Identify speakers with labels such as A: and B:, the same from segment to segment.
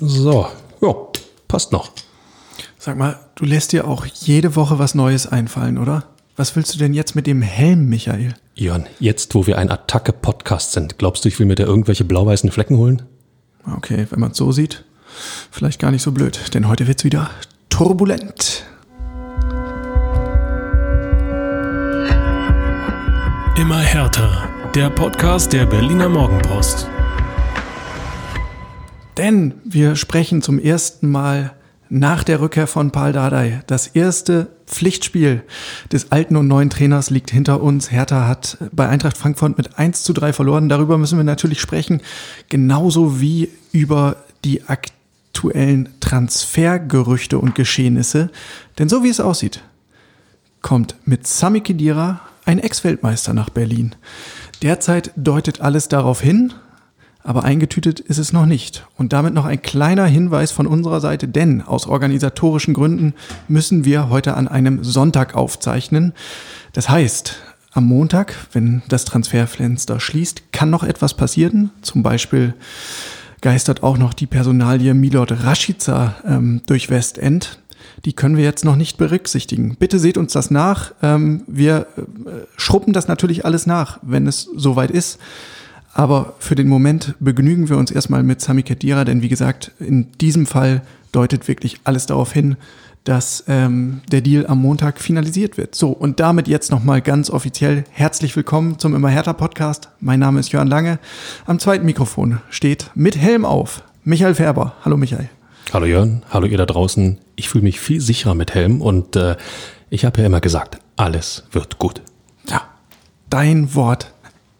A: So, ja, passt noch.
B: Sag mal, du lässt dir auch jede Woche was Neues einfallen, oder? Was willst du denn jetzt mit dem Helm, Michael?
A: Jörn, jetzt wo wir ein Attacke-Podcast sind, glaubst du, ich will mir da irgendwelche blau-weißen Flecken holen?
B: Okay, wenn man es so sieht, vielleicht gar nicht so blöd, denn heute wird's wieder turbulent.
C: Immer härter. Der Podcast der Berliner Morgenpost.
B: Denn wir sprechen zum ersten Mal nach der Rückkehr von Paul Dardai. Das erste Pflichtspiel des alten und neuen Trainers liegt hinter uns. Hertha hat bei Eintracht Frankfurt mit 1 zu 3 verloren. Darüber müssen wir natürlich sprechen. Genauso wie über die aktuellen Transfergerüchte und Geschehnisse. Denn so wie es aussieht, kommt mit Sami Khedira ein Ex-Weltmeister nach Berlin. Derzeit deutet alles darauf hin, aber eingetütet ist es noch nicht. Und damit noch ein kleiner Hinweis von unserer Seite, denn aus organisatorischen Gründen müssen wir heute an einem Sonntag aufzeichnen. Das heißt, am Montag, wenn das Transferfenster schließt, kann noch etwas passieren. Zum Beispiel geistert auch noch die Personalie Milord Rashica ähm, durch Westend. Die können wir jetzt noch nicht berücksichtigen. Bitte seht uns das nach. Ähm, wir äh, schruppen das natürlich alles nach, wenn es soweit ist. Aber für den Moment begnügen wir uns erstmal mit Sami Khedira, denn wie gesagt, in diesem Fall deutet wirklich alles darauf hin, dass ähm, der Deal am Montag finalisiert wird. So, und damit jetzt nochmal ganz offiziell herzlich willkommen zum Immer härter Podcast. Mein Name ist Jörn Lange. Am zweiten Mikrofon steht mit Helm auf Michael Färber. Hallo Michael.
A: Hallo Jörn, hallo ihr da draußen. Ich fühle mich viel sicherer mit Helm und äh, ich habe ja immer gesagt, alles wird gut.
B: Ja, dein Wort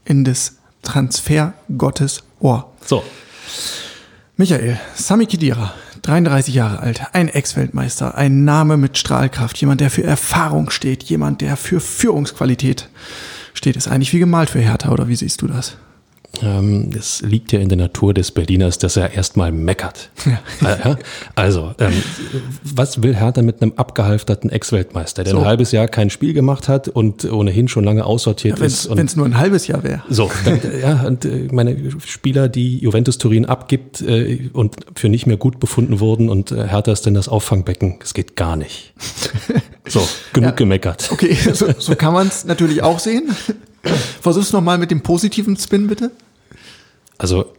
B: in des Transfer Gottes Ohr.
A: So.
B: Michael, Sami Khedira, 33 Jahre alt, ein Ex-Weltmeister, ein Name mit Strahlkraft, jemand, der für Erfahrung steht, jemand, der für Führungsqualität steht. Ist eigentlich wie gemalt für Hertha, oder wie siehst du das?
A: Ähm, es liegt ja in der Natur des Berliners, dass er erstmal meckert. Ja. Also, ähm, was will Hertha mit einem abgehalfterten Ex-Weltmeister, der so. ein halbes Jahr kein Spiel gemacht hat und ohnehin schon lange aussortiert
B: ja,
A: ist?
B: Wenn es nur ein halbes Jahr wäre.
A: So, dann, ja, und äh, meine Spieler, die Juventus Turin abgibt äh, und für nicht mehr gut befunden wurden und äh, Hertha ist denn das Auffangbecken, das geht gar nicht. So, genug ja. gemeckert.
B: Okay, so, so kann man es natürlich auch sehen. Versuch's nochmal mit dem positiven Spin, bitte.
A: Also,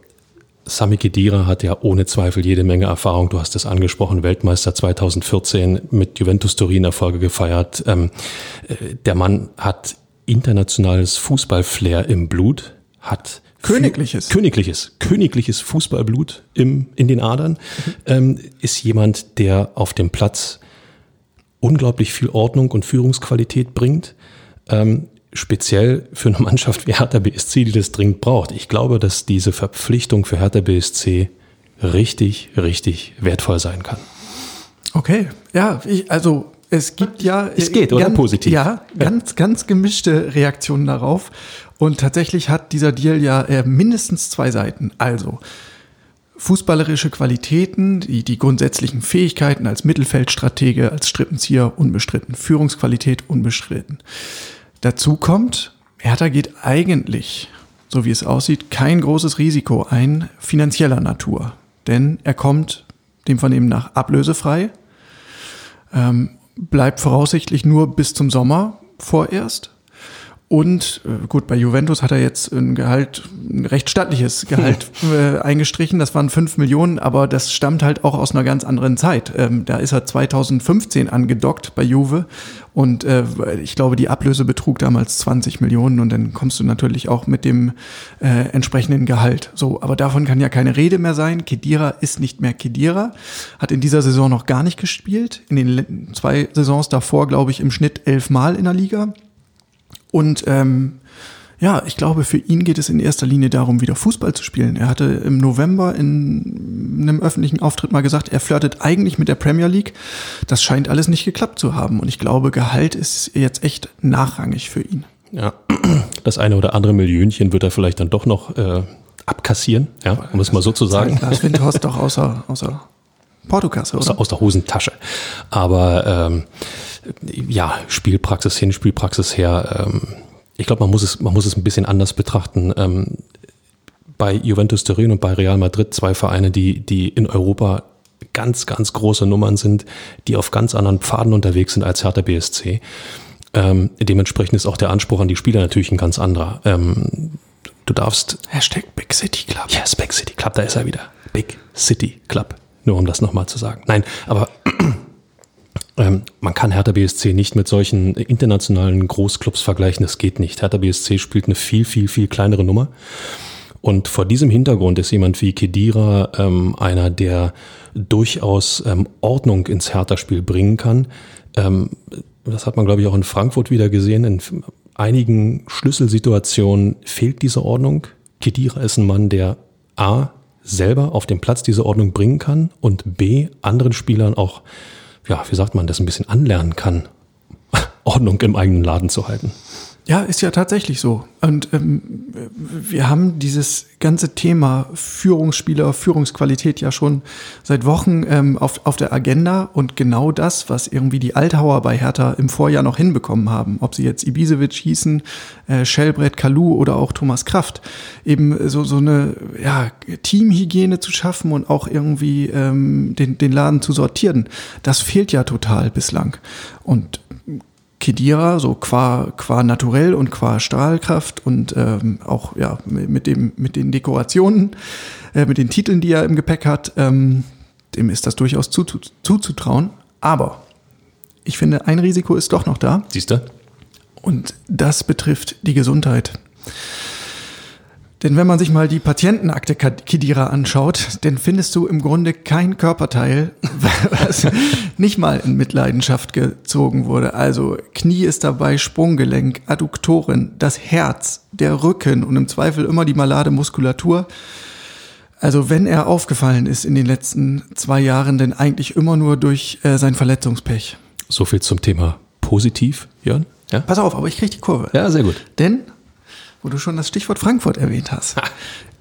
A: Sami Khedira hat ja ohne Zweifel jede Menge Erfahrung. Du hast es angesprochen, Weltmeister 2014 mit Juventus Turin Erfolge gefeiert. Ähm, äh, der Mann hat internationales Fußballflair im Blut, hat
B: Königliches.
A: Königliches, königliches Fußballblut im, in den Adern, mhm. ähm, ist jemand, der auf dem Platz unglaublich viel Ordnung und Führungsqualität bringt. Ähm, speziell für eine Mannschaft wie Hertha BSC, die das dringend braucht. Ich glaube, dass diese Verpflichtung für Hertha BSC richtig, richtig wertvoll sein kann.
B: Okay, ja, ich, also es gibt ja.
A: Es geht, oder? Positiv.
B: Ja, ganz, ganz gemischte Reaktionen darauf. Und tatsächlich hat dieser Deal ja äh, mindestens zwei Seiten. Also, fußballerische Qualitäten, die, die grundsätzlichen Fähigkeiten als Mittelfeldstratege, als Strippenzieher unbestritten, Führungsqualität unbestritten. Dazu kommt, Hertha geht eigentlich, so wie es aussieht, kein großes Risiko ein, finanzieller Natur. Denn er kommt dem Vernehmen nach ablösefrei, ähm, bleibt voraussichtlich nur bis zum Sommer vorerst und äh, gut, bei Juventus hat er jetzt ein Gehalt, ein recht stattliches Gehalt äh, eingestrichen. Das waren fünf Millionen, aber das stammt halt auch aus einer ganz anderen Zeit. Ähm, da ist er 2015 angedockt bei Juve und äh, ich glaube, die Ablöse betrug damals 20 Millionen und dann kommst du natürlich auch mit dem äh, entsprechenden Gehalt. So, aber davon kann ja keine Rede mehr sein. Kedira ist nicht mehr Kedira, hat in dieser Saison noch gar nicht gespielt. In den zwei Saisons davor, glaube ich, im Schnitt elf Mal in der Liga. Und ähm, ja, ich glaube, für ihn geht es in erster Linie darum, wieder Fußball zu spielen. Er hatte im November in einem öffentlichen Auftritt mal gesagt, er flirtet eigentlich mit der Premier League. Das scheint alles nicht geklappt zu haben. Und ich glaube, Gehalt ist jetzt echt nachrangig für ihn.
A: Ja, das eine oder andere Millionchen wird er vielleicht dann doch noch äh, abkassieren, ja, um es mal so zu sagen.
B: Lars Windhorst doch außer, außer Portokasse,
A: oder? Aus, aus der Hosentasche. Aber ähm, ja, Spielpraxis hin, Spielpraxis her. Ähm, ich glaube, man muss es, man muss es ein bisschen anders betrachten. Ähm, bei Juventus Turin und bei Real Madrid zwei Vereine, die, die in Europa ganz, ganz große Nummern sind, die auf ganz anderen Pfaden unterwegs sind als Hertha BSC. Ähm, dementsprechend ist auch der Anspruch an die Spieler natürlich ein ganz anderer. Ähm, du darfst.
B: Hashtag Big City Club.
A: Yes, Big City Club, da ist er wieder. Big City Club. Nur um das nochmal zu sagen. Nein, aber man kann Hertha BSC nicht mit solchen internationalen Großclubs vergleichen. Das geht nicht. Hertha BSC spielt eine viel, viel, viel kleinere Nummer. Und vor diesem Hintergrund ist jemand wie Kedira ähm, einer, der durchaus ähm, Ordnung ins Hertha-Spiel bringen kann. Ähm, das hat man, glaube ich, auch in Frankfurt wieder gesehen. In einigen Schlüsselsituationen fehlt diese Ordnung. Kedira ist ein Mann, der A, selber auf den Platz diese Ordnung bringen kann und B, anderen Spielern auch, ja, wie sagt man, das ein bisschen anlernen kann, Ordnung im eigenen Laden zu halten.
B: Ja, ist ja tatsächlich so. Und ähm, wir haben dieses ganze Thema Führungsspieler, Führungsqualität ja schon seit Wochen ähm, auf, auf der Agenda. Und genau das, was irgendwie die Althauer bei Hertha im Vorjahr noch hinbekommen haben, ob sie jetzt Ibisevic hießen, äh, Schellbrett, Kalu oder auch Thomas Kraft, eben so, so eine ja, Teamhygiene zu schaffen und auch irgendwie ähm, den, den Laden zu sortieren, das fehlt ja total bislang. Und Kedira, so qua, qua naturell und qua Strahlkraft und ähm, auch ja, mit, dem, mit den Dekorationen, äh, mit den Titeln, die er im Gepäck hat, ähm, dem ist das durchaus zu, zu, zuzutrauen. Aber ich finde, ein Risiko ist doch noch da.
A: Siehst du?
B: Und das betrifft die Gesundheit. Denn wenn man sich mal die Patientenakte Kidira anschaut, dann findest du im Grunde kein Körperteil, was nicht mal in Mitleidenschaft gezogen wurde. Also Knie ist dabei, Sprunggelenk, Adduktoren, das Herz, der Rücken und im Zweifel immer die malade Muskulatur. Also wenn er aufgefallen ist in den letzten zwei Jahren, denn eigentlich immer nur durch äh, sein Verletzungspech.
A: So viel zum Thema positiv, Jörn.
B: Ja? Pass auf, aber ich kriege die Kurve.
A: Ja, sehr gut.
B: Denn wo du schon das Stichwort Frankfurt erwähnt hast.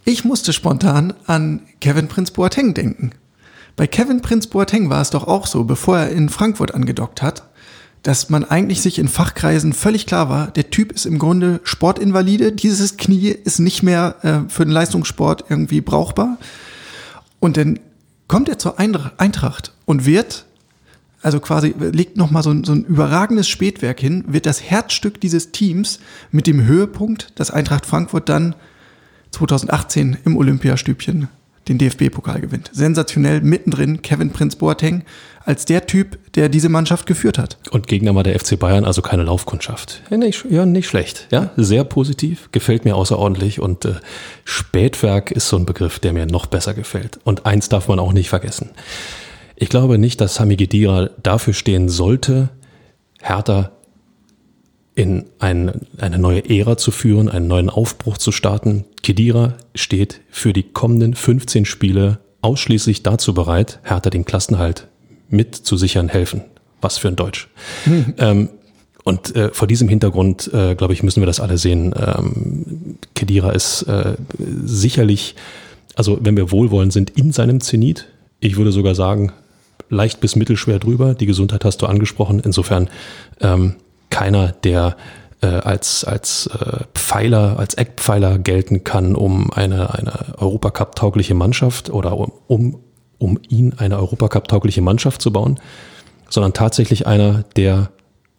B: Ich musste spontan an Kevin Prinz Boateng denken. Bei Kevin Prinz Boateng war es doch auch so, bevor er in Frankfurt angedockt hat, dass man eigentlich sich in Fachkreisen völlig klar war, der Typ ist im Grunde Sportinvalide, dieses Knie ist nicht mehr äh, für den Leistungssport irgendwie brauchbar. Und dann kommt er zur Eintracht und wird also quasi legt nochmal so, ein, so ein überragendes Spätwerk hin, wird das Herzstück dieses Teams mit dem Höhepunkt, dass Eintracht Frankfurt dann 2018 im Olympiastübchen den DFB-Pokal gewinnt. Sensationell mittendrin Kevin Prinz Boateng als der Typ, der diese Mannschaft geführt hat.
A: Und Gegner war der FC Bayern, also keine Laufkundschaft. Ja, nicht, ja, nicht schlecht. Ja, sehr positiv, gefällt mir außerordentlich und äh, Spätwerk ist so ein Begriff, der mir noch besser gefällt. Und eins darf man auch nicht vergessen. Ich glaube nicht, dass Sami Gedira dafür stehen sollte, Hertha in ein, eine neue Ära zu führen, einen neuen Aufbruch zu starten. Kedira steht für die kommenden 15 Spiele ausschließlich dazu bereit, Hertha den Klassenhalt mit zu sichern helfen. Was für ein Deutsch. Ähm, und äh, vor diesem Hintergrund, äh, glaube ich, müssen wir das alle sehen. Ähm, Kedira ist äh, sicherlich, also wenn wir wohlwollend sind, in seinem Zenit. Ich würde sogar sagen, leicht bis mittelschwer drüber. Die Gesundheit hast du angesprochen. Insofern ähm, keiner, der äh, als, als äh, Pfeiler, als Eckpfeiler gelten kann, um eine, eine Europacup-taugliche Mannschaft oder um, um, um ihn eine Europacup-taugliche Mannschaft zu bauen, sondern tatsächlich einer, der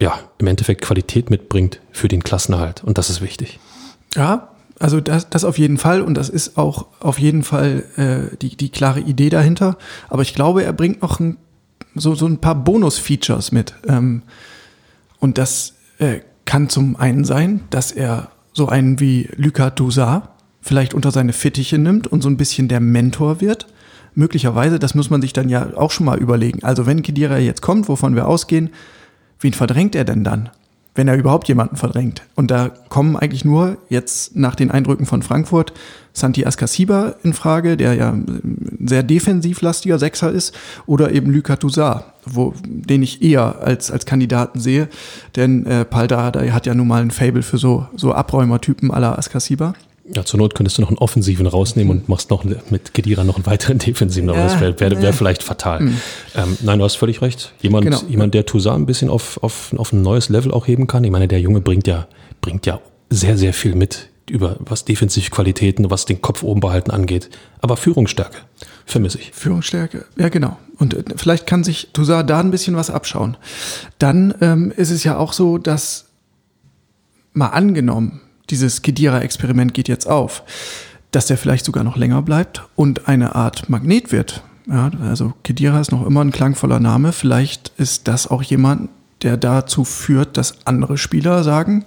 A: ja im Endeffekt Qualität mitbringt für den Klassenerhalt. Und das ist wichtig.
B: Ja, also das, das auf jeden Fall und das ist auch auf jeden Fall äh, die, die klare Idee dahinter. Aber ich glaube, er bringt noch ein, so, so ein paar Bonus-Features mit. Ähm, und das äh, kann zum einen sein, dass er so einen wie Luca Dosar vielleicht unter seine Fittiche nimmt und so ein bisschen der Mentor wird. Möglicherweise, das muss man sich dann ja auch schon mal überlegen. Also wenn Kedira jetzt kommt, wovon wir ausgehen, wen verdrängt er denn dann? Wenn er überhaupt jemanden verdrängt. Und da kommen eigentlich nur jetzt nach den Eindrücken von Frankfurt Santi Askasiba in Frage, der ja ein sehr defensivlastiger Sechser ist, oder eben Luka Toussaint, wo, den ich eher als, als Kandidaten sehe, denn äh, Palda hat ja nun mal ein Fable für so, so Abräumertypen aller Askasiba.
A: Ja, zur Not könntest du noch einen Offensiven rausnehmen und machst noch mit Kedira noch einen weiteren Defensiven, aber ja, das wäre wär, wär vielleicht fatal. Mhm. Ähm, nein, du hast völlig recht. Jemand, genau. jemand der Toussaint ein bisschen auf, auf, auf ein neues Level auch heben kann. Ich meine, der Junge bringt ja, bringt ja sehr, sehr viel mit über was Defensivqualitäten, was den Kopf oben behalten angeht. Aber Führungsstärke vermisse ich.
B: Führungsstärke, ja genau. Und äh, vielleicht kann sich Toussaint da ein bisschen was abschauen. Dann ähm, ist es ja auch so, dass mal angenommen, dieses Kedira-Experiment geht jetzt auf, dass der vielleicht sogar noch länger bleibt und eine Art Magnet wird. Ja, also Kedira ist noch immer ein klangvoller Name. Vielleicht ist das auch jemand, der dazu führt, dass andere Spieler sagen,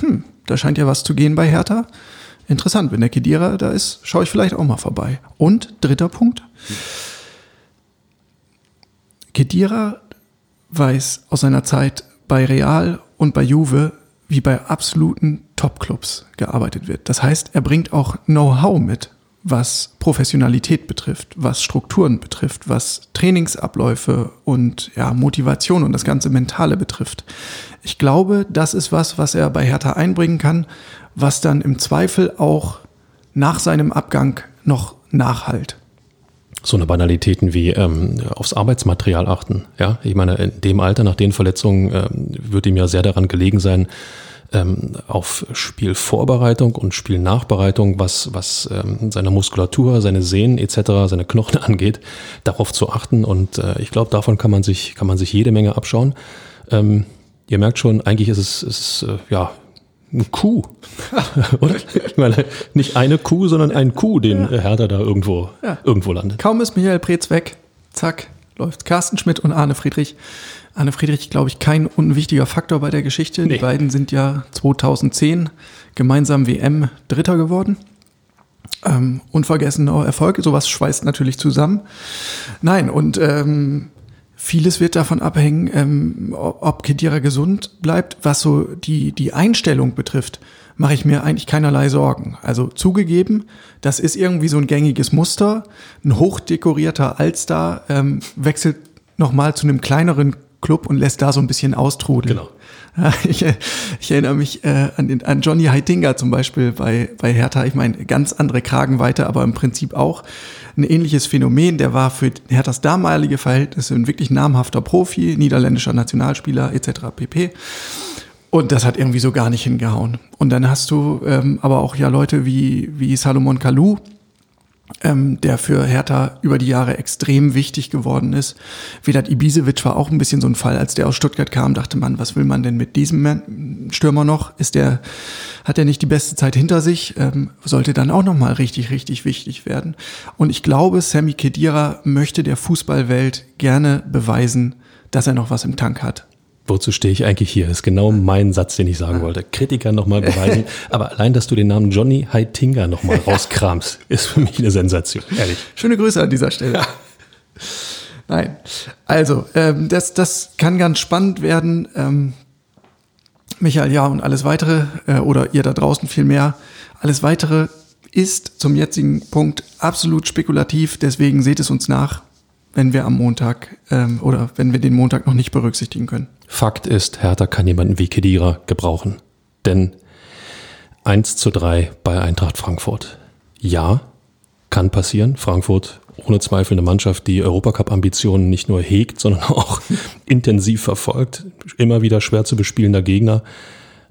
B: hm, da scheint ja was zu gehen bei Hertha. Interessant, wenn der Kedira da ist, schaue ich vielleicht auch mal vorbei. Und dritter Punkt. Kedira weiß aus seiner Zeit bei Real und bei Juve, wie bei absoluten Top-Clubs gearbeitet wird. Das heißt, er bringt auch Know-how mit, was Professionalität betrifft, was Strukturen betrifft, was Trainingsabläufe und ja, Motivation und das ganze Mentale betrifft. Ich glaube, das ist was, was er bei Hertha einbringen kann, was dann im Zweifel auch nach seinem Abgang noch nachhalt.
A: So eine Banalitäten wie ähm, aufs Arbeitsmaterial achten. Ja, ich meine, in dem Alter, nach den Verletzungen, ähm, wird ihm ja sehr daran gelegen sein, ähm, auf Spielvorbereitung und Spielnachbereitung, was, was ähm, seine Muskulatur, seine Sehnen etc., seine Knochen angeht, darauf zu achten. Und äh, ich glaube, davon kann man sich, kann man sich jede Menge abschauen. Ähm, ihr merkt schon, eigentlich ist es, ist, äh, ja, ein Kuh. Oder? Ich meine, nicht eine Kuh, sondern ein Kuh, den ja. Hertha da irgendwo, ja. irgendwo landet.
B: Kaum ist Michael Preetz weg, zack, läuft Carsten Schmidt und Arne Friedrich Anne Friedrich, glaube ich, kein unwichtiger Faktor bei der Geschichte. Nee. Die beiden sind ja 2010 gemeinsam WM Dritter geworden. Ähm, unvergessener Erfolg, sowas schweißt natürlich zusammen. Nein, und ähm, vieles wird davon abhängen, ähm, ob Kedira gesund bleibt. Was so die, die Einstellung betrifft, mache ich mir eigentlich keinerlei Sorgen. Also zugegeben, das ist irgendwie so ein gängiges Muster. Ein hochdekorierter Allstar ähm, wechselt nochmal zu einem kleineren Club und lässt da so ein bisschen austrudeln. Genau. Ich, ich erinnere mich äh, an, den, an Johnny Heitinga zum Beispiel bei, bei Hertha. Ich meine, ganz andere Kragenweite, aber im Prinzip auch ein ähnliches Phänomen. Der war für Herthas damalige Verhältnisse ein wirklich namhafter Profi, niederländischer Nationalspieler etc. pp. Und das hat irgendwie so gar nicht hingehauen. Und dann hast du ähm, aber auch ja Leute wie, wie Salomon Kalou, ähm, der für Hertha über die Jahre extrem wichtig geworden ist. Vedat Ibisevic war auch ein bisschen so ein Fall, als der aus Stuttgart kam, dachte man, was will man denn mit diesem Stürmer noch? Ist der, hat er nicht die beste Zeit hinter sich? Ähm, sollte dann auch nochmal richtig, richtig wichtig werden. Und ich glaube, Sammy Kedira möchte der Fußballwelt gerne beweisen, dass er noch was im Tank hat.
A: Wozu stehe ich eigentlich hier? Das ist genau mein Satz, den ich sagen wollte. Kritiker nochmal beweisen. Aber allein, dass du den Namen Johnny Heitinga nochmal rauskramst, ist für mich eine Sensation. Ehrlich.
B: Schöne Grüße an dieser Stelle. Ja. Nein. Also, ähm, das, das kann ganz spannend werden. Ähm, Michael, ja, und alles weitere, äh, oder ihr da draußen viel mehr, alles weitere ist zum jetzigen Punkt absolut spekulativ. Deswegen seht es uns nach wenn wir am Montag ähm, oder wenn wir den Montag noch nicht berücksichtigen können.
A: Fakt ist, Hertha kann jemanden wie Kedira gebrauchen. Denn 1 zu 3 bei Eintracht Frankfurt. Ja, kann passieren. Frankfurt ohne Zweifel eine Mannschaft, die Europacup-Ambitionen nicht nur hegt, sondern auch intensiv verfolgt. Immer wieder schwer zu bespielender Gegner.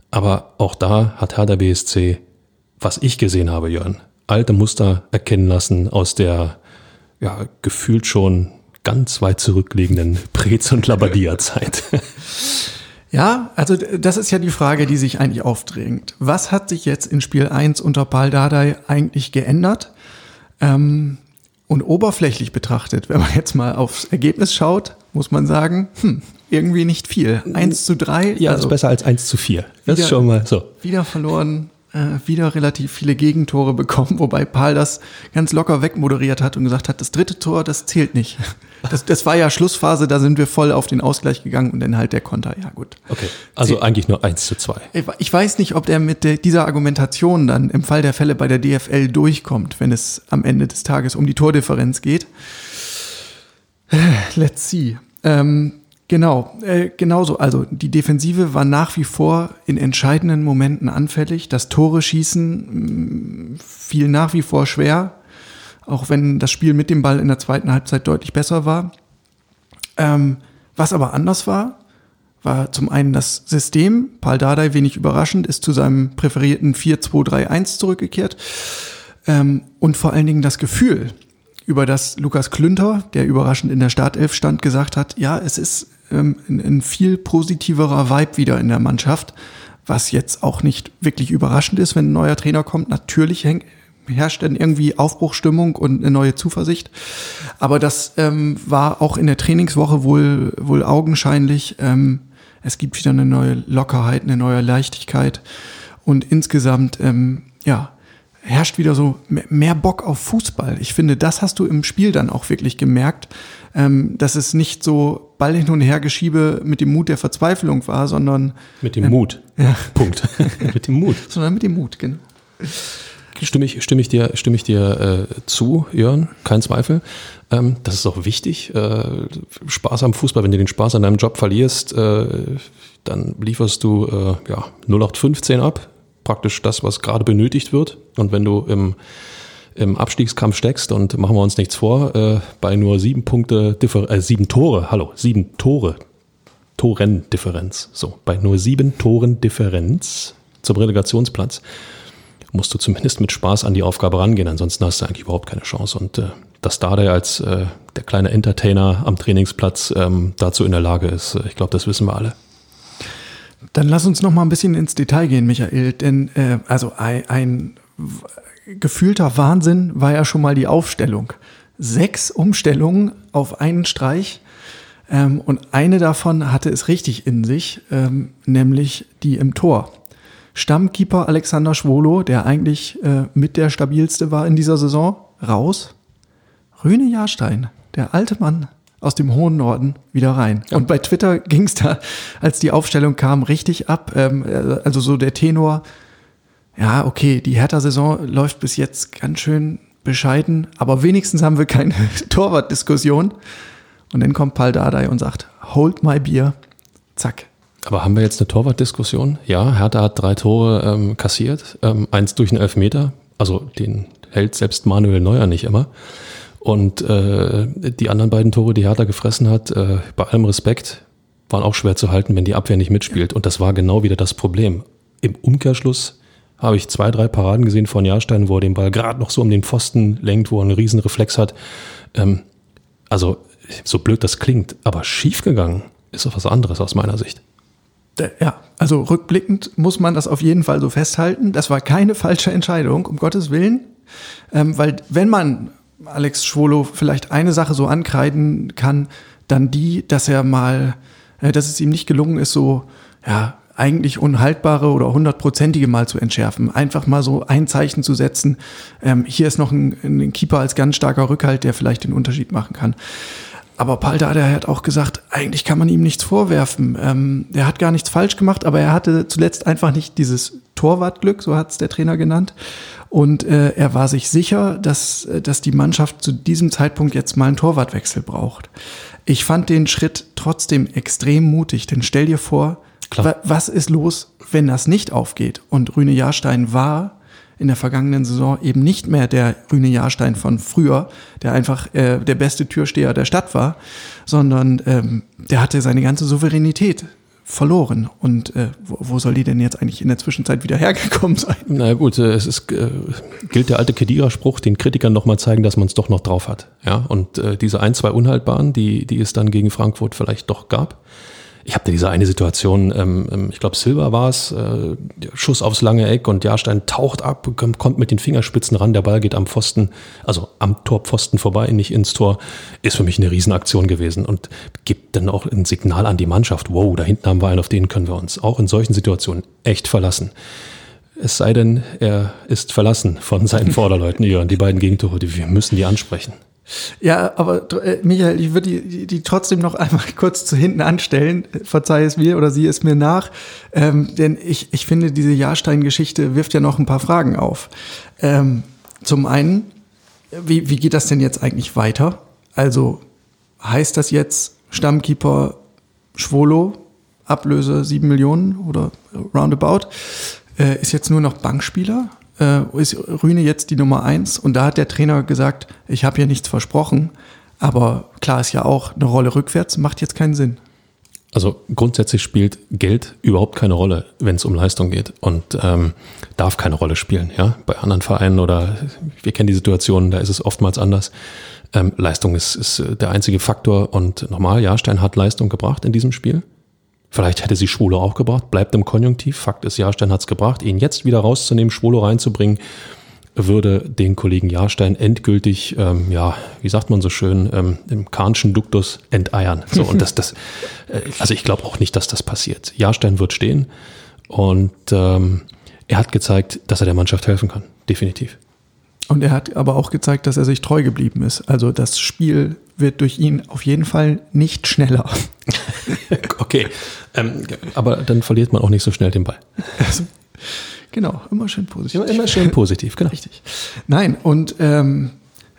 A: Aber auch da hat Hertha BSC, was ich gesehen habe, Jörn, alte Muster erkennen lassen aus der ja, gefühlt schon ganz weit zurückliegenden Prez- und Labadia-Zeit.
B: Ja, also das ist ja die Frage, die sich eigentlich aufdrängt. Was hat sich jetzt in Spiel 1 unter Paul Dardai eigentlich geändert? Ähm, und oberflächlich betrachtet, wenn man jetzt mal aufs Ergebnis schaut, muss man sagen, hm, irgendwie nicht viel. 1 zu 3.
A: Ja, also ist besser als 1 zu 4.
B: Das wieder, ist schon mal so. Wieder verloren, äh, wieder relativ viele Gegentore bekommen, wobei Paul das ganz locker wegmoderiert hat und gesagt hat, das dritte Tor, das zählt nicht. Das, das war ja Schlussphase, da sind wir voll auf den Ausgleich gegangen und dann halt der Konter, ja gut.
A: Okay, also Zäh eigentlich nur eins zu zwei.
B: Ich weiß nicht, ob der mit dieser Argumentation dann im Fall der Fälle bei der DFL durchkommt, wenn es am Ende des Tages um die Tordifferenz geht. Äh, let's see. Ähm, Genau, äh, genauso. Also die Defensive war nach wie vor in entscheidenden Momenten anfällig. Das Tore schießen mh, fiel nach wie vor schwer, auch wenn das Spiel mit dem Ball in der zweiten Halbzeit deutlich besser war. Ähm, was aber anders war, war zum einen das System. Paul Dardai, wenig überraschend, ist zu seinem präferierten 4-2-3-1 zurückgekehrt. Ähm, und vor allen Dingen das Gefühl, über das Lukas Klünter, der überraschend in der Startelf stand, gesagt hat, ja, es ist ähm, ein, viel positiverer Vibe wieder in der Mannschaft, was jetzt auch nicht wirklich überraschend ist, wenn ein neuer Trainer kommt. Natürlich herrscht dann irgendwie Aufbruchstimmung und eine neue Zuversicht. Aber das ähm, war auch in der Trainingswoche wohl, wohl augenscheinlich. Ähm, es gibt wieder eine neue Lockerheit, eine neue Leichtigkeit und insgesamt, ähm, ja, herrscht wieder so mehr Bock auf Fußball. Ich finde, das hast du im Spiel dann auch wirklich gemerkt, ähm, dass es nicht so Ball hin und her geschiebe mit dem Mut der Verzweiflung war, sondern
A: mit dem ähm, Mut.
B: Ja.
A: Punkt. mit dem Mut.
B: Sondern mit dem Mut, genau.
A: Stimme ich, stimme ich dir, stimme ich dir äh, zu, Jörn, kein Zweifel. Ähm, das ist auch wichtig. Äh, Spaß am Fußball, wenn du den Spaß an deinem Job verlierst, äh, dann lieferst du äh, ja, 0815 ab, praktisch das, was gerade benötigt wird. Und wenn du im, im Abstiegskampf steckst und machen wir uns nichts vor, äh, bei nur sieben Punkte, Differ äh, sieben Tore, hallo, sieben Tore, Torendifferenz, so, bei nur sieben Toren Differenz zum Relegationsplatz, musst du zumindest mit Spaß an die Aufgabe rangehen. Ansonsten hast du eigentlich überhaupt keine Chance. Und äh, dass Dardai als äh, der kleine Entertainer am Trainingsplatz ähm, dazu in der Lage ist, äh, ich glaube, das wissen wir alle.
B: Dann lass uns noch mal ein bisschen ins Detail gehen, Michael. Denn äh, also ein, ein gefühlter Wahnsinn war ja schon mal die Aufstellung. Sechs Umstellungen auf einen Streich. Ähm, und eine davon hatte es richtig in sich, ähm, nämlich die im Tor. Stammkeeper Alexander Schwolo, der eigentlich äh, mit der stabilste war in dieser Saison, raus. Rüne Jahrstein, der alte Mann aus dem hohen Norden, wieder rein. Ja. Und bei Twitter ging es da, als die Aufstellung kam, richtig ab. Ähm, äh, also so der Tenor, ja, okay, die Hertha-Saison läuft bis jetzt ganz schön bescheiden, aber wenigstens haben wir keine Torwart-Diskussion. Und dann kommt Paul Dardai und sagt, hold my beer, zack,
A: aber haben wir jetzt eine Torwartdiskussion? Ja, Hertha hat drei Tore ähm, kassiert, ähm, eins durch einen Elfmeter, also den hält selbst Manuel Neuer nicht immer. Und äh, die anderen beiden Tore, die Hertha gefressen hat, äh, bei allem Respekt, waren auch schwer zu halten, wenn die Abwehr nicht mitspielt. Und das war genau wieder das Problem. Im Umkehrschluss habe ich zwei, drei Paraden gesehen von Jahrstein, wo er den Ball gerade noch so um den Pfosten lenkt, wo er einen riesen Reflex hat. Ähm, also, so blöd das klingt, aber schiefgegangen ist doch was anderes aus meiner Sicht.
B: Ja, also rückblickend muss man das auf jeden Fall so festhalten. Das war keine falsche Entscheidung, um Gottes Willen. Ähm, weil wenn man Alex Schwolo vielleicht eine Sache so ankreiden kann, dann die, dass er mal, äh, dass es ihm nicht gelungen ist, so, ja, eigentlich unhaltbare oder hundertprozentige mal zu entschärfen. Einfach mal so ein Zeichen zu setzen. Ähm, hier ist noch ein, ein Keeper als ganz starker Rückhalt, der vielleicht den Unterschied machen kann. Aber Palter hat auch gesagt, eigentlich kann man ihm nichts vorwerfen. Ähm, er hat gar nichts falsch gemacht, aber er hatte zuletzt einfach nicht dieses Torwartglück, so hat es der Trainer genannt. Und äh, er war sich sicher, dass, äh, dass die Mannschaft zu diesem Zeitpunkt jetzt mal einen Torwartwechsel braucht. Ich fand den Schritt trotzdem extrem mutig, denn stell dir vor, was ist los, wenn das nicht aufgeht? Und Rüne Jahrstein war in der vergangenen Saison eben nicht mehr der Rüne Jahrstein von früher, der einfach äh, der beste Türsteher der Stadt war, sondern ähm, der hatte seine ganze Souveränität verloren. Und äh, wo, wo soll die denn jetzt eigentlich in der Zwischenzeit wieder hergekommen sein?
A: Na gut, äh, es ist, äh, gilt der alte Kedira-Spruch, den Kritikern nochmal zeigen, dass man es doch noch drauf hat. Ja, und äh, diese ein, zwei Unhaltbaren, die, die es dann gegen Frankfurt vielleicht doch gab, ich habe da diese eine Situation, ähm, ähm ich glaube Silber war es, äh, Schuss aufs lange Eck und Jahrstein taucht ab, kommt mit den Fingerspitzen ran, der Ball geht am Pfosten, also am Torpfosten vorbei, nicht ins Tor, ist für mich eine Riesenaktion gewesen und gibt dann auch ein Signal an die Mannschaft, wow, da hinten haben wir einen, auf den können wir uns auch in solchen Situationen echt verlassen. Es sei denn, er ist verlassen von seinen Vorderleuten, ja, die beiden Gegentore, die, wir müssen die ansprechen.
B: Ja, aber äh, Michael, ich würde die, die trotzdem noch einmal kurz zu hinten anstellen. Verzeih es mir oder sieh es mir nach. Ähm, denn ich, ich finde, diese Jahrstein-Geschichte wirft ja noch ein paar Fragen auf. Ähm, zum einen, wie, wie geht das denn jetzt eigentlich weiter? Also heißt das jetzt Stammkeeper Schwolo, Ablöse sieben Millionen oder roundabout, äh, ist jetzt nur noch Bankspieler? Äh, ist Rühne jetzt die Nummer eins. Und da hat der Trainer gesagt, ich habe hier nichts versprochen. Aber klar ist ja auch, eine Rolle rückwärts macht jetzt keinen Sinn.
A: Also grundsätzlich spielt Geld überhaupt keine Rolle, wenn es um Leistung geht und ähm, darf keine Rolle spielen. Ja, bei anderen Vereinen oder wir kennen die Situation, da ist es oftmals anders. Ähm, Leistung ist, ist der einzige Faktor und nochmal, Jahrstein hat Leistung gebracht in diesem Spiel. Vielleicht hätte sie Schwolo auch gebracht, bleibt im Konjunktiv. Fakt ist, Jahrstein hat es gebracht. Ihn jetzt wieder rauszunehmen, Schwolo reinzubringen, würde den Kollegen Jahrstein endgültig, ähm, ja, wie sagt man so schön, ähm, im Kahnschen Duktus enteiern. So, und das, das, äh, also ich glaube auch nicht, dass das passiert. Jahrstein wird stehen und ähm, er hat gezeigt, dass er der Mannschaft helfen kann. Definitiv.
B: Und er hat aber auch gezeigt, dass er sich treu geblieben ist. Also das Spiel wird durch ihn auf jeden Fall nicht schneller.
A: okay, ähm, aber dann verliert man auch nicht so schnell den Ball.
B: Also, Genau, immer schön positiv.
A: Immer, immer schön positiv, genau.
B: Richtig. Nein, und ähm,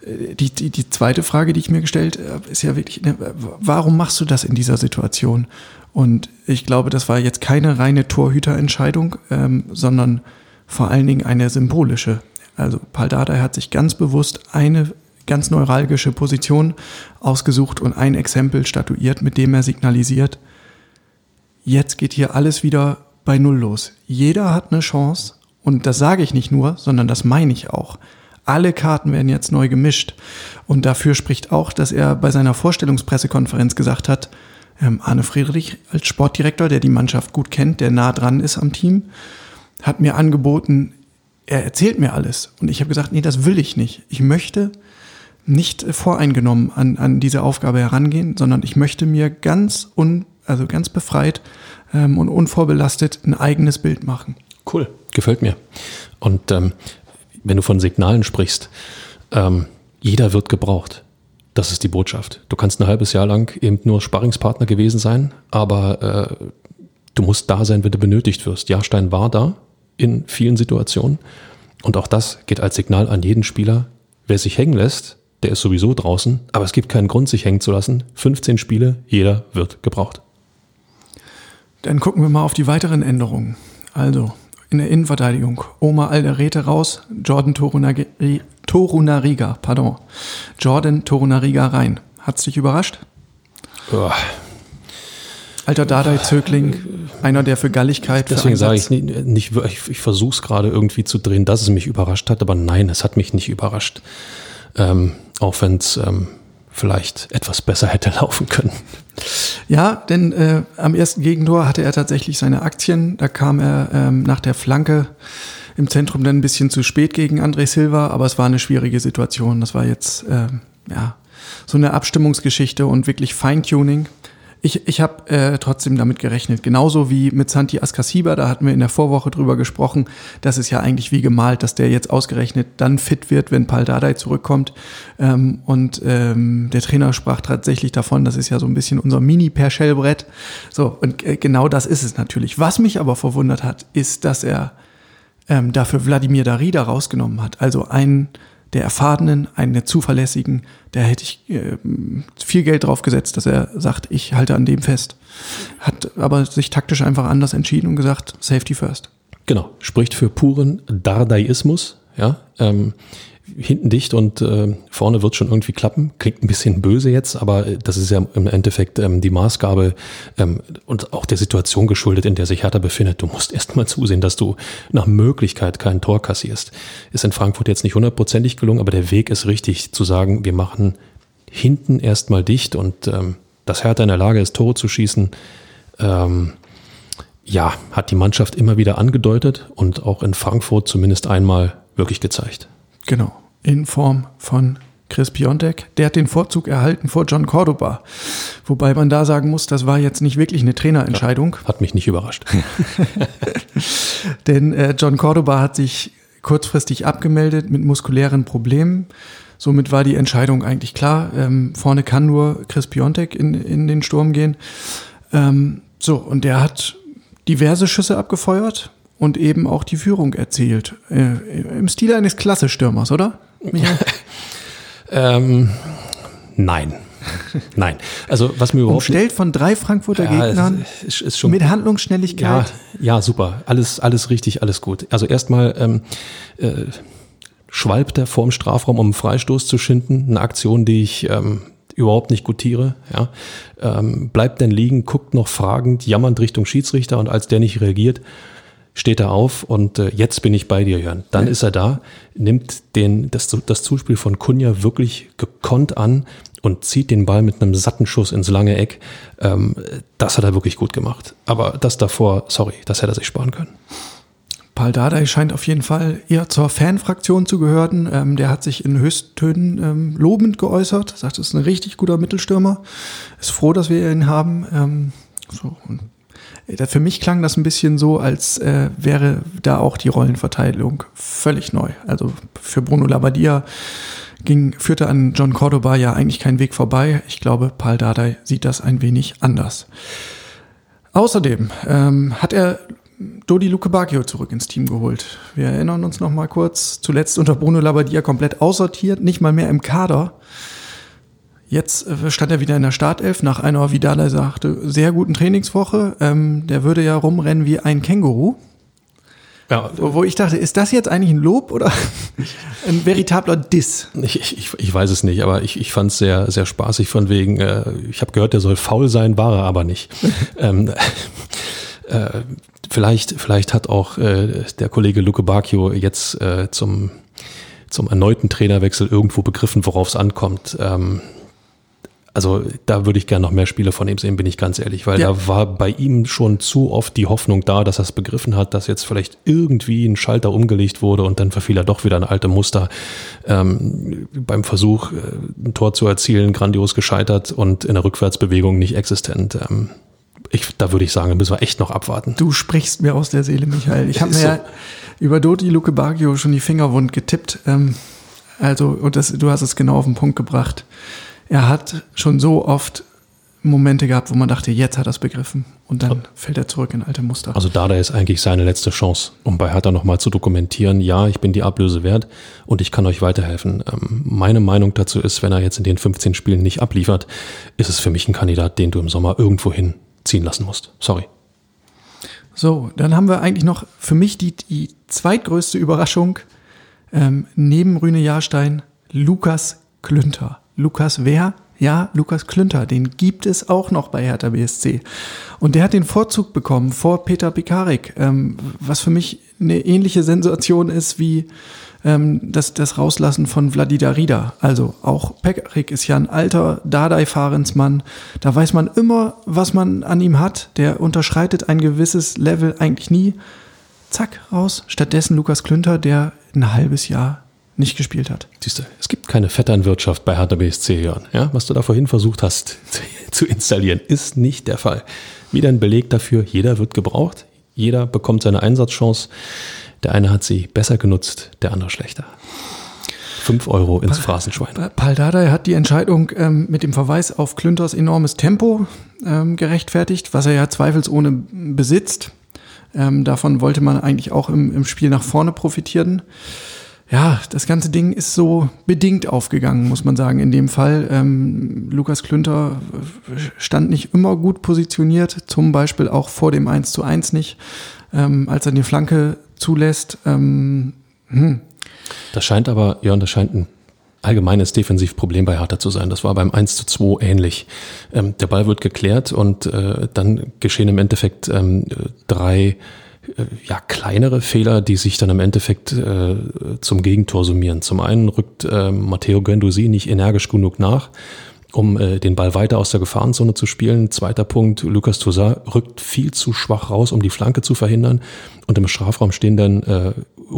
B: die, die, die zweite Frage, die ich mir gestellt habe, ist ja wirklich, ne, warum machst du das in dieser Situation? Und ich glaube, das war jetzt keine reine Torhüterentscheidung, ähm, sondern vor allen Dingen eine symbolische. Also Paul Dardai hat sich ganz bewusst eine ganz neuralgische Position ausgesucht und ein Exempel statuiert, mit dem er signalisiert, jetzt geht hier alles wieder bei Null los. Jeder hat eine Chance und das sage ich nicht nur, sondern das meine ich auch. Alle Karten werden jetzt neu gemischt. Und dafür spricht auch, dass er bei seiner Vorstellungspressekonferenz gesagt hat, ähm, Arne Friedrich als Sportdirektor, der die Mannschaft gut kennt, der nah dran ist am Team, hat mir angeboten, er erzählt mir alles. Und ich habe gesagt, nee, das will ich nicht. Ich möchte nicht voreingenommen an, an diese Aufgabe herangehen, sondern ich möchte mir ganz un, also ganz befreit ähm, und unvorbelastet ein eigenes Bild machen.
A: Cool, gefällt mir. Und ähm, wenn du von Signalen sprichst, ähm, jeder wird gebraucht. Das ist die Botschaft. Du kannst ein halbes Jahr lang eben nur Sparringspartner gewesen sein, aber äh, du musst da sein, wenn du benötigt wirst. Jahrstein war da in vielen Situationen und auch das geht als Signal an jeden Spieler. Wer sich hängen lässt, der ist sowieso draußen, aber es gibt keinen Grund, sich hängen zu lassen. 15 Spiele, jeder wird gebraucht.
B: Dann gucken wir mal auf die weiteren Änderungen. Also in der Innenverteidigung Oma Alderete raus, Jordan Torunariga, pardon, Jordan Torunariga rein. Hat's dich überrascht?
A: Oh.
B: Alter Dardai-Zögling, einer, der für Galligkeit.
A: Deswegen sage ich nicht, nicht ich, ich versuche es gerade irgendwie zu drehen, dass es mich überrascht hat, aber nein, es hat mich nicht überrascht. Ähm, auch wenn es ähm, vielleicht etwas besser hätte laufen können.
B: Ja, denn äh, am ersten Gegentor hatte er tatsächlich seine Aktien. Da kam er ähm, nach der Flanke im Zentrum dann ein bisschen zu spät gegen André Silva, aber es war eine schwierige Situation. Das war jetzt äh, ja so eine Abstimmungsgeschichte und wirklich Feintuning. Ich, ich habe äh, trotzdem damit gerechnet, genauso wie mit Santi Askasiba, da hatten wir in der Vorwoche drüber gesprochen, das ist ja eigentlich wie gemalt, dass der jetzt ausgerechnet dann fit wird, wenn Pal Dardai zurückkommt. Ähm, und ähm, der Trainer sprach tatsächlich davon, das ist ja so ein bisschen unser Mini-Perschellbrett. So, und äh, genau das ist es natürlich. Was mich aber verwundert hat, ist, dass er ähm, dafür Wladimir Darida rausgenommen hat. Also ein der Erfahrenen, einen der Zuverlässigen, da hätte ich äh, viel Geld drauf gesetzt, dass er sagt, ich halte an dem fest. Hat aber sich taktisch einfach anders entschieden und gesagt, Safety first.
A: Genau, spricht für puren Dardaiismus. Ja, ähm, hinten dicht und äh, vorne wird schon irgendwie klappen. Klingt ein bisschen böse jetzt, aber äh, das ist ja im Endeffekt ähm, die Maßgabe ähm, und auch der Situation geschuldet, in der sich Hertha befindet. Du musst erst mal zusehen, dass du nach Möglichkeit kein Tor kassierst. Ist in Frankfurt jetzt nicht hundertprozentig gelungen, aber der Weg ist richtig zu sagen, wir machen hinten erstmal dicht und ähm, dass Hertha in der Lage ist, Tore zu schießen, ähm, ja, hat die Mannschaft immer wieder angedeutet und auch in Frankfurt zumindest einmal wirklich gezeigt.
B: Genau, in Form von Chris Piontek. Der hat den Vorzug erhalten vor John Cordoba. Wobei man da sagen muss, das war jetzt nicht wirklich eine Trainerentscheidung.
A: Ja, hat mich nicht überrascht.
B: Denn äh, John Cordoba hat sich kurzfristig abgemeldet mit muskulären Problemen. Somit war die Entscheidung eigentlich klar. Ähm, vorne kann nur Chris Piontek in, in den Sturm gehen. Ähm, so, und der hat diverse Schüsse abgefeuert und eben auch die Führung erzielt. Äh, Im Stil eines Klasse-Stürmers, oder?
A: Ähm, nein. Nein. Also was mir überhaupt
B: Umstellt von drei Frankfurter ja, Gegnern
A: ist, ist schon,
B: mit Handlungsschnelligkeit.
A: Ja, ja, super. Alles, alles richtig, alles gut. Also erstmal ähm, äh, schwalbt er vorm Strafraum, um einen Freistoß zu schinden. Eine Aktion, die ich ähm, überhaupt nicht gutiere. Ja. Ähm, bleibt dann liegen, guckt noch fragend, jammernd Richtung Schiedsrichter und als der nicht reagiert, steht er auf und äh, jetzt bin ich bei dir, Jörn. Dann ja. ist er da, nimmt den, das, das Zuspiel von Kunja wirklich gekonnt an und zieht den Ball mit einem satten Schuss ins lange Eck. Ähm, das hat er wirklich gut gemacht. Aber das davor, sorry, das hätte er sich sparen können.
B: Paul Dardai scheint auf jeden Fall eher zur Fanfraktion zu gehören. Ähm, der hat sich in Höchsttönen ähm, lobend geäußert, sagt, es ist ein richtig guter Mittelstürmer. Ist froh, dass wir ihn haben. Ähm, so. Und für mich klang das ein bisschen so, als äh, wäre da auch die Rollenverteilung völlig neu. Also für Bruno Labbadia ging, führte an John Cordoba ja eigentlich kein Weg vorbei. Ich glaube, Paul Dardai sieht das ein wenig anders. Außerdem ähm, hat er Dodi Luke Bacchio zurück ins Team geholt. Wir erinnern uns noch mal kurz, zuletzt unter Bruno Labbadia komplett aussortiert, nicht mal mehr im Kader. Jetzt äh, stand er wieder in der Startelf nach einer, wie Dada sagte, sehr guten Trainingswoche. Ähm, der würde ja rumrennen wie ein Känguru. Ja. Wo ich dachte, ist das jetzt eigentlich ein Lob oder ein veritabler Diss?
A: Ich, ich, ich weiß es nicht, aber ich, ich fand es sehr, sehr spaßig von wegen, äh, ich habe gehört, der soll faul sein, war er aber nicht. ähm, äh, vielleicht, vielleicht hat auch äh, der Kollege Luke Bacchio jetzt äh, zum, zum erneuten Trainerwechsel irgendwo begriffen, worauf es ankommt. Ähm, also da würde ich gerne noch mehr Spiele von ihm sehen, bin ich ganz ehrlich, weil ja. da war bei ihm schon zu oft die Hoffnung da, dass er es begriffen hat, dass jetzt vielleicht irgendwie ein Schalter umgelegt wurde und dann verfiel er doch wieder ein alte Muster. Ähm, beim Versuch, äh, ein Tor zu erzielen, grandios gescheitert und in der Rückwärtsbewegung nicht existent. Ähm, ich, da würde ich sagen, müssen wir echt noch abwarten.
B: Du sprichst mir aus der Seele, Michael. Ich habe mir so. ja über Dodi Luke Baggio schon die Finger wund getippt. Ähm, also, und das, du hast es genau auf den Punkt gebracht er hat schon so oft Momente gehabt, wo man dachte, jetzt hat er es begriffen. Und dann fällt er zurück in alte Muster.
A: Also da ist eigentlich seine letzte Chance, um bei Hertha nochmal zu dokumentieren, ja, ich bin die Ablöse wert und ich kann euch weiterhelfen. Ähm, meine Meinung dazu ist, wenn er jetzt in den 15 Spielen nicht abliefert, ist es für mich ein Kandidat, den du im Sommer irgendwo hinziehen lassen musst. Sorry.
B: So, dann haben wir eigentlich noch für mich die, die zweitgrößte Überraschung ähm, neben Rüne Jahrstein, Lukas Klünter. Lukas wer? Ja, Lukas Klünter, den gibt es auch noch bei Hertha BSC. Und der hat den Vorzug bekommen vor Peter Pikarik, ähm, was für mich eine ähnliche Sensation ist wie ähm, das, das Rauslassen von Vladida Rida. Also auch Pekarik ist ja ein alter Dardai-Fahrensmann. Da weiß man immer, was man an ihm hat. Der unterschreitet ein gewisses Level eigentlich nie. Zack, raus. Stattdessen Lukas Klünter, der ein halbes Jahr nicht gespielt hat.
A: Siehst du, es gibt keine Vetternwirtschaft bei Hertha BSC, Jörn. Ja, was du da vorhin versucht hast zu installieren, ist nicht der Fall. Wieder ein Beleg dafür, jeder wird gebraucht, jeder bekommt seine Einsatzchance. Der eine hat sie besser genutzt, der andere schlechter. Fünf Euro ins Phrasenschwein.
B: Paul Dardai hat die Entscheidung ähm, mit dem Verweis auf Klünters enormes Tempo ähm, gerechtfertigt, was er ja zweifelsohne besitzt. Ähm, davon wollte man eigentlich auch im, im Spiel nach vorne profitieren ja, das ganze Ding ist so bedingt aufgegangen, muss man sagen, in dem Fall. Ähm, Lukas Klünter stand nicht immer gut positioniert, zum Beispiel auch vor dem 1 zu 1 nicht, ähm, als er die Flanke zulässt. Ähm,
A: hm. Das scheint aber, ja, das scheint ein allgemeines Defensivproblem bei Hertha zu sein. Das war beim 1 zu 2 ähnlich. Ähm, der Ball wird geklärt und äh, dann geschehen im Endeffekt ähm, drei äh, ja, kleinere Fehler, die sich dann im Endeffekt äh, zum Gegentor summieren. Zum einen rückt äh, Matteo Guendouzi nicht energisch genug nach, um äh, den Ball weiter aus der Gefahrenzone zu spielen. Zweiter Punkt, Lucas Toussaint rückt viel zu schwach raus, um die Flanke zu verhindern. Und im Strafraum stehen dann äh,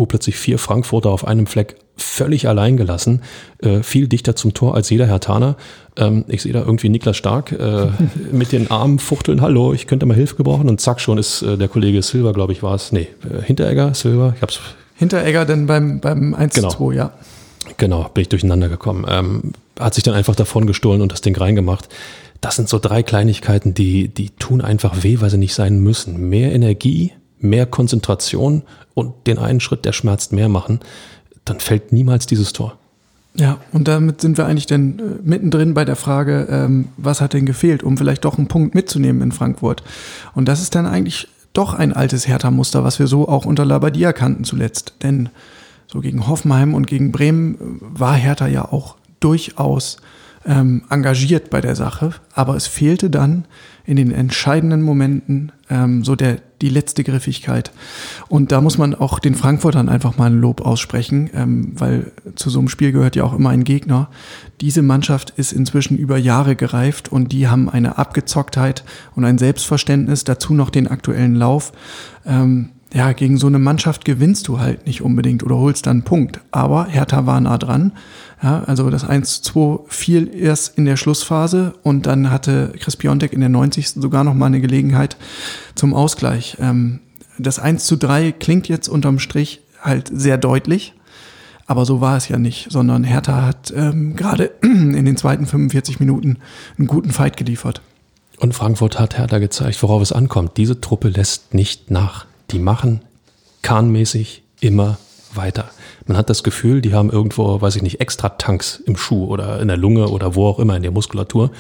A: plötzlich vier Frankfurter auf einem Fleck völlig allein gelassen, äh, viel dichter zum Tor als jeder Herr Taner. Ähm, ich sehe da irgendwie Niklas Stark äh, mit den Armen fuchteln, hallo, ich könnte mal Hilfe gebrauchen und zack, schon ist äh, der Kollege Silver, glaube ich, war es, nee, äh, Hinteregger, Silver, ich hab's.
B: Hinteregger denn beim, beim 1
A: genau.
B: 2, ja.
A: Genau, bin ich durcheinander gekommen. Ähm, hat sich dann einfach davon gestohlen und das Ding reingemacht. Das sind so drei Kleinigkeiten, die, die tun einfach weh, weil sie nicht sein müssen. Mehr Energie, mehr Konzentration und den einen Schritt, der schmerzt, mehr machen, dann fällt niemals dieses Tor.
B: Ja, und damit sind wir eigentlich dann äh, mittendrin bei der Frage, ähm, was hat denn gefehlt, um vielleicht doch einen Punkt mitzunehmen in Frankfurt. Und das ist dann eigentlich doch ein altes Hertha-Muster, was wir so auch unter Labadia kannten zuletzt. Denn so gegen Hoffenheim und gegen Bremen äh, war Hertha ja auch durchaus ähm, engagiert bei der Sache, aber es fehlte dann in den entscheidenden Momenten ähm, so der die letzte Griffigkeit. Und da muss man auch den Frankfurtern einfach mal ein Lob aussprechen, ähm, weil zu so einem Spiel gehört ja auch immer ein Gegner. Diese Mannschaft ist inzwischen über Jahre gereift und die haben eine Abgezocktheit und ein Selbstverständnis, dazu noch den aktuellen Lauf. Ähm, ja, gegen so eine Mannschaft gewinnst du halt nicht unbedingt oder holst dann einen Punkt. Aber Hertha war nah dran. Ja, also das 1-2 fiel erst in der Schlussphase und dann hatte Chris Piontek in der 90. sogar noch mal eine Gelegenheit zum Ausgleich. Ähm, das 1 zu 3 klingt jetzt unterm Strich halt sehr deutlich, aber so war es ja nicht, sondern Hertha hat ähm, gerade in den zweiten 45 Minuten einen guten Fight geliefert.
A: Und Frankfurt hat Hertha gezeigt, worauf es ankommt. Diese Truppe lässt nicht nach. Die machen kahnmäßig immer weiter. Man hat das Gefühl, die haben irgendwo, weiß ich nicht, extra Tanks im Schuh oder in der Lunge oder wo auch immer in der Muskulatur.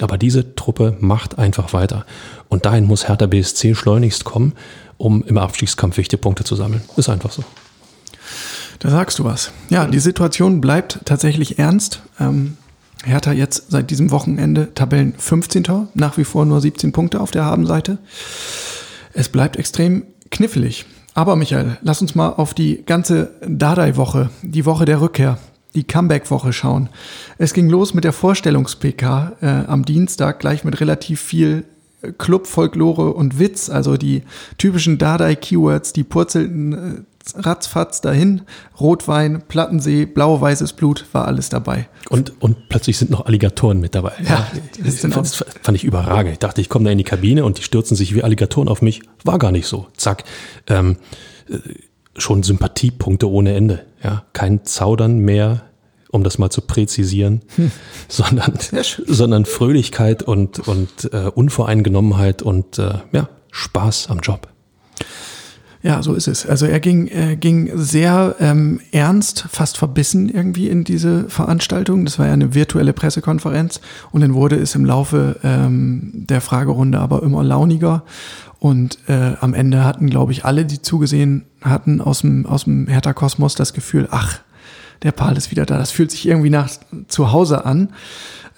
A: Aber diese Truppe macht einfach weiter. Und dahin muss Hertha BSC schleunigst kommen, um im Abstiegskampf wichtige Punkte zu sammeln. Ist einfach so.
B: Da sagst du was. Ja, die Situation bleibt tatsächlich ernst. Ähm, Hertha jetzt seit diesem Wochenende Tabellen 15. Nach wie vor nur 17 Punkte auf der Habenseite. Es bleibt extrem knifflig. Aber Michael, lass uns mal auf die ganze Dardai-Woche, die Woche der Rückkehr, die Comeback-Woche schauen. Es ging los mit der Vorstellungs-PK äh, am Dienstag, gleich mit relativ viel Club, Folklore und Witz, also die typischen Dardai-Keywords, die purzelten äh, ratzfatz dahin. Rotwein, Plattensee, blau-weißes Blut, war alles dabei.
A: Und, und plötzlich sind noch Alligatoren mit dabei. Ja, das, das fand ich überragend. Ich dachte, ich komme da in die Kabine und die stürzen sich wie Alligatoren auf mich. War gar nicht so. Zack. Ähm, äh, schon Sympathiepunkte ohne Ende. Ja, kein Zaudern mehr, um das mal zu präzisieren, hm. sondern, sondern Fröhlichkeit und, und äh, Unvoreingenommenheit und äh, ja, Spaß am Job.
B: Ja, so ist es. Also er ging, er ging sehr ähm, ernst, fast verbissen irgendwie in diese Veranstaltung. Das war ja eine virtuelle Pressekonferenz und dann wurde es im Laufe ähm, der Fragerunde aber immer launiger. Und äh, am Ende hatten, glaube ich, alle, die zugesehen hatten aus dem, aus dem Hertha-Kosmos das Gefühl, ach, der Paul ist wieder da. Das fühlt sich irgendwie nach zu Hause an.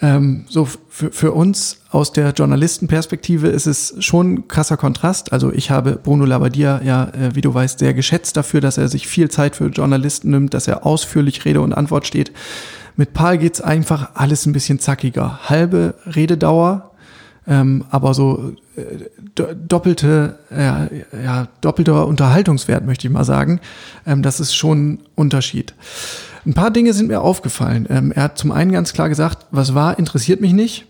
B: Ähm, so für, für uns aus der Journalistenperspektive ist es schon ein krasser Kontrast. Also ich habe Bruno Labbadia ja, äh, wie du weißt, sehr geschätzt dafür, dass er sich viel Zeit für Journalisten nimmt, dass er ausführlich Rede und Antwort steht. Mit Paul geht's einfach alles ein bisschen zackiger. Halbe Rededauer, ähm, aber so äh, doppelte, ja, ja, doppelter Unterhaltungswert, möchte ich mal sagen. Ähm, das ist schon ein Unterschied. Ein paar Dinge sind mir aufgefallen. Ähm, er hat zum einen ganz klar gesagt, was war, interessiert mich nicht.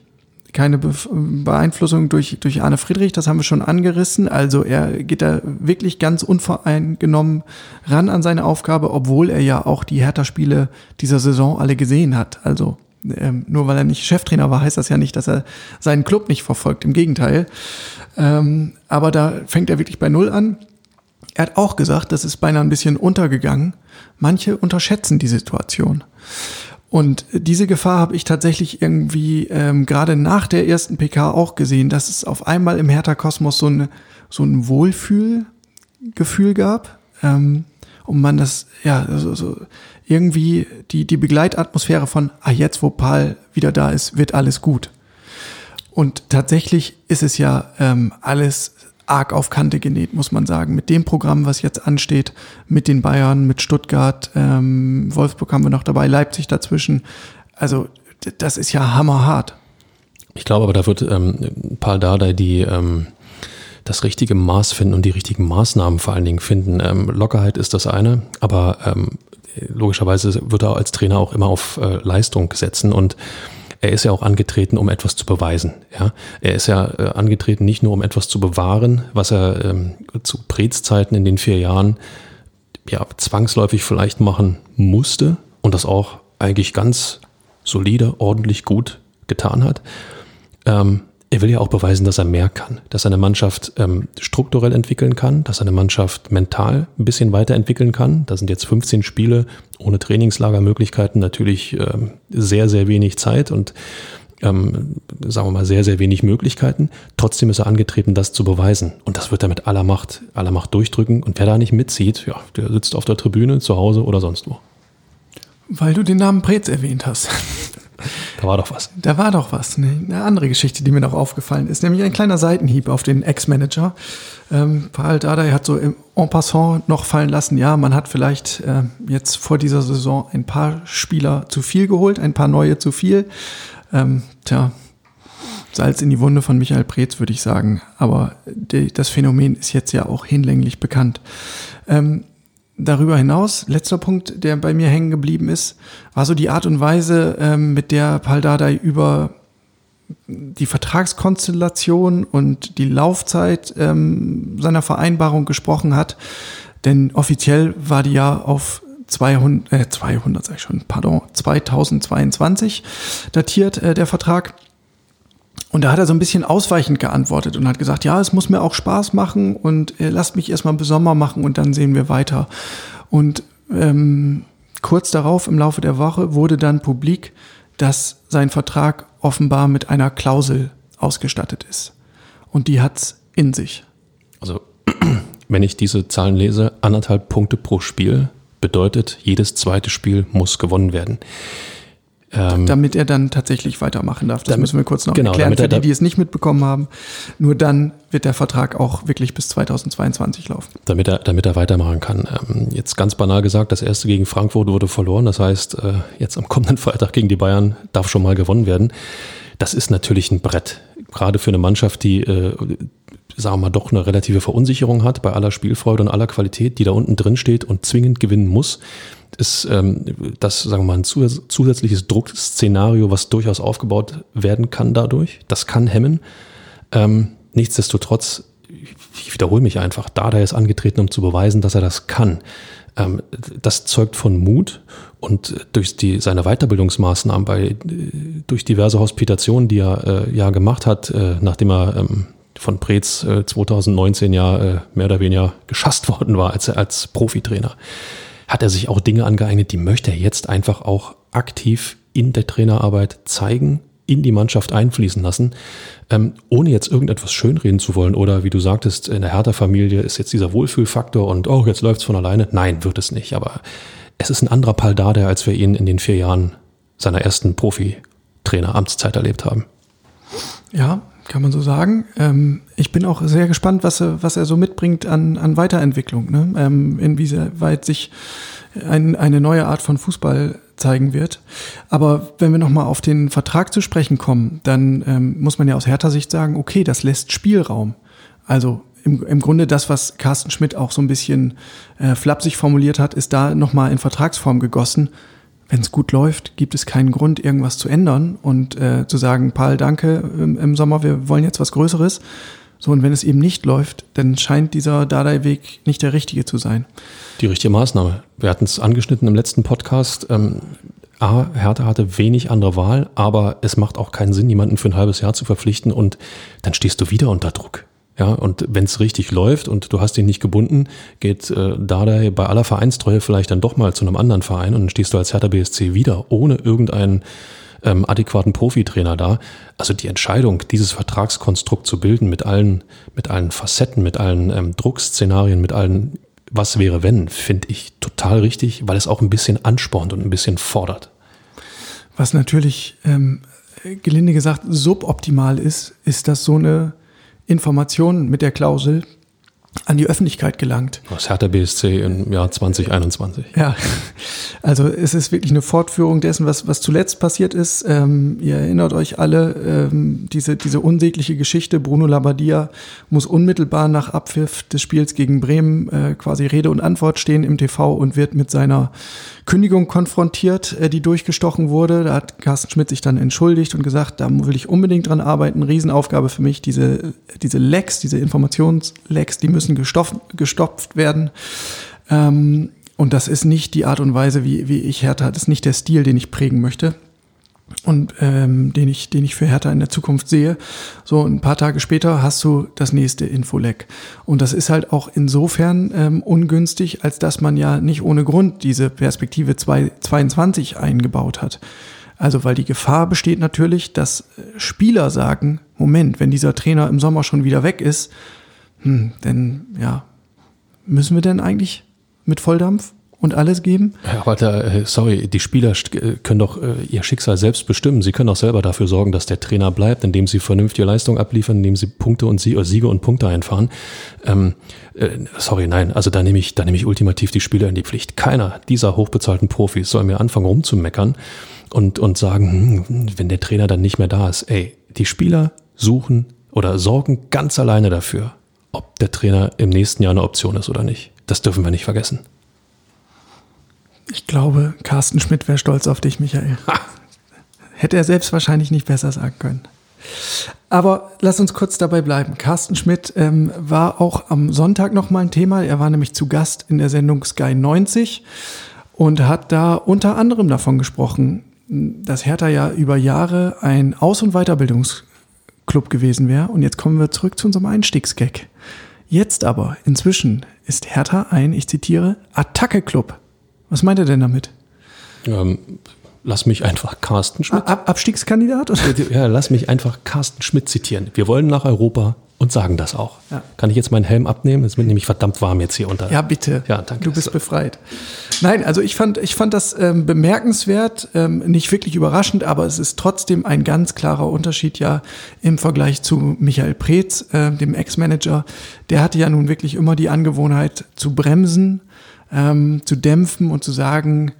B: Keine Be Beeinflussung durch, durch Arne Friedrich, das haben wir schon angerissen. Also er geht da wirklich ganz unvoreingenommen ran an seine Aufgabe, obwohl er ja auch die Hertha-Spiele dieser Saison alle gesehen hat. Also ähm, nur weil er nicht Cheftrainer war, heißt das ja nicht, dass er seinen Club nicht verfolgt. Im Gegenteil. Ähm, aber da fängt er wirklich bei Null an. Er hat auch gesagt, das ist beinahe ein bisschen untergegangen. Manche unterschätzen die Situation. Und diese Gefahr habe ich tatsächlich irgendwie ähm, gerade nach der ersten PK auch gesehen, dass es auf einmal im Hertha-Kosmos so, eine, so ein Wohlfühlgefühl gab. Ähm, und man das, ja, so, so irgendwie die, die Begleitatmosphäre von, ah, jetzt wo Paul wieder da ist, wird alles gut. Und tatsächlich ist es ja ähm, alles arg auf Kante genäht, muss man sagen. Mit dem Programm, was jetzt ansteht, mit den Bayern, mit Stuttgart, ähm, Wolfsburg haben wir noch dabei, Leipzig dazwischen. Also das ist ja hammerhart.
A: Ich glaube aber, da wird ähm, Paul Dardai die ähm, das richtige Maß finden und die richtigen Maßnahmen vor allen Dingen finden. Ähm, Lockerheit ist das eine, aber ähm, logischerweise wird er als Trainer auch immer auf äh, Leistung setzen und er ist ja auch angetreten, um etwas zu beweisen. Ja? Er ist ja äh, angetreten, nicht nur um etwas zu bewahren, was er ähm, zu Prez-Zeiten in den vier Jahren ja, zwangsläufig vielleicht machen musste und das auch eigentlich ganz solide, ordentlich gut getan hat. Ähm, er will ja auch beweisen, dass er mehr kann, dass er eine Mannschaft ähm, strukturell entwickeln kann, dass er eine Mannschaft mental ein bisschen weiterentwickeln kann. Da sind jetzt 15 Spiele ohne Trainingslagermöglichkeiten natürlich ähm, sehr, sehr wenig Zeit und ähm, sagen wir mal sehr, sehr wenig Möglichkeiten. Trotzdem ist er angetreten, das zu beweisen. Und das wird er mit aller Macht, aller Macht durchdrücken. Und wer da nicht mitzieht, ja, der sitzt auf der Tribüne, zu Hause oder sonst wo.
B: Weil du den Namen Preetz erwähnt hast.
A: Da war doch was.
B: Da war doch was. Ne? Eine andere Geschichte, die mir noch aufgefallen ist, nämlich ein kleiner Seitenhieb auf den Ex-Manager. Ähm, Paul Dardai hat so im en passant noch fallen lassen, ja, man hat vielleicht äh, jetzt vor dieser Saison ein paar Spieler zu viel geholt, ein paar neue zu viel. Ähm, tja, Salz in die Wunde von Michael Preetz, würde ich sagen. Aber die, das Phänomen ist jetzt ja auch hinlänglich bekannt. Ähm, darüber hinaus, letzter Punkt, der bei mir hängen geblieben ist, war so die Art und Weise, ähm, mit der Pal Dardai über die Vertragskonstellation und die Laufzeit ähm, seiner Vereinbarung gesprochen hat. Denn offiziell war die ja auf 200, äh, 200 sag ich schon, pardon, 2022 datiert äh, der Vertrag. Und da hat er so ein bisschen ausweichend geantwortet und hat gesagt, ja, es muss mir auch Spaß machen und äh, lasst mich erstmal bis Sommer machen und dann sehen wir weiter. Und ähm, kurz darauf im Laufe der Woche wurde dann publik, dass sein Vertrag offenbar mit einer Klausel ausgestattet ist. Und die hat's in sich.
A: Also, wenn ich diese Zahlen lese, anderthalb Punkte pro Spiel bedeutet, jedes zweite Spiel muss gewonnen werden.
B: Ähm, damit er dann tatsächlich weitermachen darf. Das
A: damit,
B: müssen wir kurz noch
A: genau,
B: erklären
A: er
B: für die, die es nicht mitbekommen haben. Nur dann wird der Vertrag auch wirklich bis 2022 laufen.
A: damit er, damit er weitermachen kann. Ähm, jetzt ganz banal gesagt, das erste gegen Frankfurt wurde verloren. Das heißt, äh, jetzt am kommenden Freitag gegen die Bayern darf schon mal gewonnen werden. Das ist natürlich ein Brett. Gerade für eine Mannschaft, die, äh, sagen wir mal, doch eine relative Verunsicherung hat bei aller Spielfreude und aller Qualität, die da unten drin steht und zwingend gewinnen muss, ist ähm, das, sagen wir mal, ein zus- zusätzliches Druckszenario, was durchaus aufgebaut werden kann dadurch. Das kann hemmen. Ähm, nichtsdestotrotz, ich wiederhole mich einfach, Dada ist angetreten, um zu beweisen, dass er das kann. Ähm, das zeugt von Mut und durch die, seine Weiterbildungsmaßnahmen bei, äh, durch diverse Hospitationen, die er äh, ja gemacht hat, äh, nachdem er ähm, von Preetz äh, 2019 ja äh, mehr oder weniger geschasst worden war als, als Profitrainer, hat er sich auch Dinge angeeignet, die möchte er jetzt einfach auch aktiv in der Trainerarbeit zeigen, in die Mannschaft einfließen lassen, ähm, ohne jetzt irgendetwas schönreden zu wollen oder wie du sagtest, in der Hertha-Familie ist jetzt dieser Wohlfühlfaktor und oh, jetzt läuft's von alleine. Nein, wird es nicht. Aber es ist ein anderer Pal Dardai, als wir ihn in den vier Jahren seiner ersten Profi-Trainer-Amtszeit erlebt haben.
B: Ja, kann man so sagen. Ähm, ich bin auch sehr gespannt, was er, was er so mitbringt an, an Weiterentwicklung, ne? ähm, inwieweit sich ein, eine neue Art von Fußball zeigen wird. Aber wenn wir nochmal auf den Vertrag zu sprechen kommen, dann ähm, muss man ja aus härter Sicht sagen, okay, das lässt Spielraum. Also im, im Grunde das, was Carsten Schmidt auch so ein bisschen äh, flapsig formuliert hat, ist da nochmal in Vertragsform gegossen. Wenn es gut läuft, gibt es keinen Grund, irgendwas zu ändern und äh, zu sagen, Paul, danke im, im Sommer, wir wollen jetzt was Größeres. So, und wenn es eben nicht läuft, dann scheint dieser Dardai-Weg nicht der richtige zu sein.
A: Die richtige Maßnahme. Wir hatten es angeschnitten im letzten Podcast. Ähm, A, Hertha hatte wenig andere Wahl, aber es macht auch keinen Sinn, jemanden für ein halbes Jahr zu verpflichten und dann stehst du wieder unter Druck. Ja, und wenn es richtig läuft und du hast ihn nicht gebunden, geht äh, Dardai bei aller Vereinstreue vielleicht dann doch mal zu einem anderen Verein und dann stehst du als Hertha BSC wieder ohne irgendeinen ähm, adäquaten Profitrainer da. Also die Entscheidung, dieses Vertragskonstrukt zu bilden mit allen, mit allen Facetten, mit allen ähm, Druckszenarien, mit allen was wäre wenn, finde ich total richtig, weil es auch ein bisschen anspornt und ein bisschen fordert.
B: Was natürlich, ähm, gelinde gesagt, suboptimal ist, ist, dass so eine Information mit der Klausel an die Öffentlichkeit gelangt.
A: Das Hertha BSC im Jahr 2021.
B: Ja, also es ist wirklich eine Fortführung dessen, was, was zuletzt passiert ist. Ähm, ihr erinnert euch alle, ähm, diese, diese unsägliche Geschichte, Bruno Labbadia muss unmittelbar nach Abpfiff des Spiels gegen Bremen äh, quasi Rede und Antwort stehen im TV und wird mit seiner Kündigung konfrontiert, äh, die durchgestochen wurde. Da hat Carsten Schmidt sich dann entschuldigt und gesagt, da will ich unbedingt dran arbeiten. Riesenaufgabe für mich, diese, diese Lecks, diese Informationslecks, die müssen gestopft, gestopft werden. Ähm, und das ist nicht die Art und Weise, wie, wie ich Hertha, das ist nicht der Stil, den ich prägen möchte und ähm, den ich, den ich für Hertha in der Zukunft sehe. So ein paar Tage später hast du das nächste Infoleck. Und das ist halt auch insofern ähm, ungünstig, als dass man ja nicht ohne Grund diese Perspektive 2022 eingebaut hat. Also weil die Gefahr besteht natürlich, dass äh, Spieler sagen, Moment, wenn dieser Trainer im Sommer schon wieder weg ist, hm, dann ja, müssen wir denn eigentlich mit Volldampf? und alles geben.
A: Aber da, äh, sorry, die Spieler äh, können doch äh, ihr Schicksal selbst bestimmen. Sie können doch selber dafür sorgen, dass der Trainer bleibt, indem sie vernünftige Leistung abliefern, indem sie Punkte und Sie Siege und Punkte einfahren. Ähm, äh, sorry, nein, also da nehme ich, da nehme ich ultimativ die Spieler in die Pflicht. Keiner dieser hochbezahlten Profis soll mir anfangen rumzumeckern und, und sagen, hm, wenn der Trainer dann nicht mehr da ist. Ey, die Spieler suchen oder sorgen ganz alleine dafür, ob der Trainer im nächsten Jahr eine Option ist oder nicht. Das dürfen wir nicht vergessen.
B: Ich glaube, Carsten Schmidt wäre stolz auf dich, Michael. Ha. Hätte er selbst wahrscheinlich nicht besser sagen können. Aber lass uns kurz dabei bleiben. Carsten Schmidt ähm, war auch am Sonntag noch mal ein Thema. Er war nämlich zu Gast in der Sendung Sky 90 und hat da unter anderem davon gesprochen, dass Hertha ja über Jahre ein Aus- und Weiterbildungsclub gewesen wäre. Und jetzt kommen wir zurück zu unserem Einstiegsgag. Jetzt aber, inzwischen, ist Hertha ein, ich zitiere, Attacke-Club. Was meint er denn damit?
A: Ähm, lass mich einfach Carsten Schmidt.
B: Ab Abstiegskandidat? Oder?
A: Ja, lass mich einfach Carsten Schmidt zitieren. Wir wollen nach Europa und sagen das auch. Ja. Kann ich jetzt meinen Helm abnehmen? Es wird nämlich verdammt warm jetzt hier unter.
B: Ja, bitte. Ja, danke. Du bist befreit. Nein, also ich fand, ich fand das ähm, bemerkenswert, ähm, nicht wirklich überraschend, aber es ist trotzdem ein ganz klarer Unterschied ja im Vergleich zu Michael Preetz, äh, dem Ex-Manager. Der hatte ja nun wirklich immer die Angewohnheit zu bremsen, ähm, zu dämpfen und zu sagen,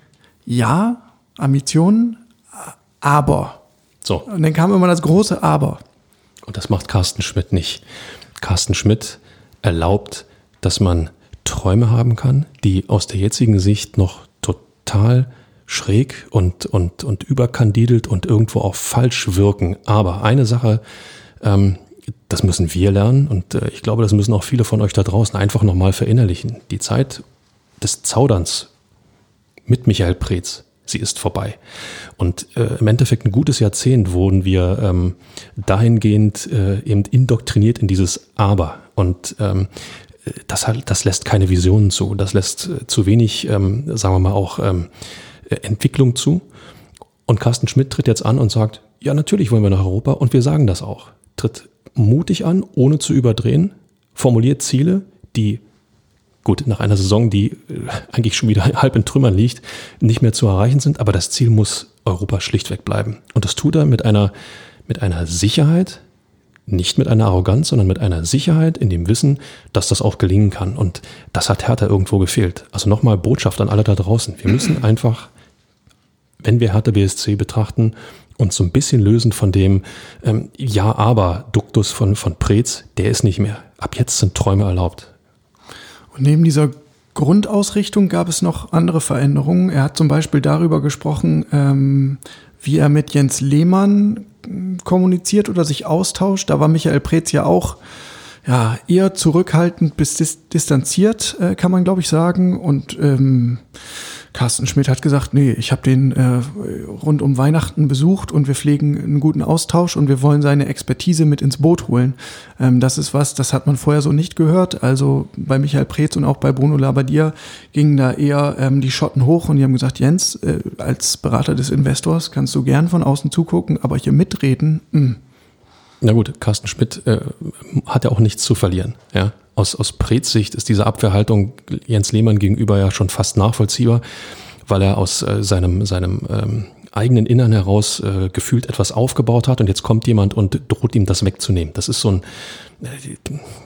B: ja, Ambitionen, aber. So. Und dann kam immer das große Aber.
A: Und das macht Carsten Schmidt nicht. Carsten Schmidt erlaubt, dass man Träume haben kann, die aus der jetzigen Sicht noch total schräg und, und, und überkandidelt und irgendwo auch falsch wirken. Aber eine Sache, ähm, das müssen wir lernen und äh, ich glaube, das müssen auch viele von euch da draußen einfach nochmal verinnerlichen. Die Zeit des Zauderns mit Michael Preetz, sie ist vorbei. Und äh, im Endeffekt ein gutes Jahrzehnt wurden wir ähm, dahingehend äh, eben indoktriniert in dieses Aber. Und ähm, das, das lässt keine Visionen zu, das lässt äh, zu wenig, ähm, sagen wir mal, auch ähm, Entwicklung zu. Und Carsten Schmidt tritt jetzt an und sagt, ja, natürlich wollen wir nach Europa und wir sagen das auch. Tritt mutig an, ohne zu überdrehen, formuliert Ziele, die gut, nach einer Saison, die äh, eigentlich schon wieder halb in Trümmern liegt, nicht mehr zu erreichen sind, aber das Ziel muss Europa schlichtweg bleiben. Und das tut er mit einer, mit einer Sicherheit, nicht mit einer Arroganz, sondern mit einer Sicherheit in dem Wissen, dass das auch gelingen kann. Und das hat Hertha irgendwo gefehlt. Also nochmal Botschaft an alle da draußen. Wir müssen einfach, wenn wir Hertha BSC betrachten, uns so ein bisschen lösen von dem ähm, Ja, aber Duktus von, von Preetz, der ist nicht mehr. Ab jetzt sind Träume erlaubt.
B: Neben dieser Grundausrichtung gab es noch andere Veränderungen. Er hat zum Beispiel darüber gesprochen, ähm, wie er mit Jens Lehmann kommuniziert oder sich austauscht. Da war Michael Preetz ja auch ja, eher zurückhaltend bis dis distanziert, äh, kann man glaube ich sagen. Und ähm, Carsten Schmidt hat gesagt, nee, ich habe den äh, rund um Weihnachten besucht und wir pflegen einen guten Austausch und wir wollen seine Expertise mit ins Boot holen. Ähm, das ist was, das hat man vorher so nicht gehört. Also bei Michael Preetz und auch bei Bruno Labbadia gingen da eher ähm, die Schotten hoch und die haben gesagt, Jens, äh, als Berater des Investors kannst du gern von außen zugucken, aber hier mitreden, mh. Hm.
A: Na gut, Carsten Schmidt äh, hat ja auch nichts zu verlieren. Ja? Aus, aus Prez Sicht ist diese Abwehrhaltung Jens Lehmann gegenüber ja schon fast nachvollziehbar, weil er aus äh, seinem, seinem ähm, eigenen Innern heraus äh, gefühlt etwas aufgebaut hat und jetzt kommt jemand und droht ihm das wegzunehmen. Das ist so ein,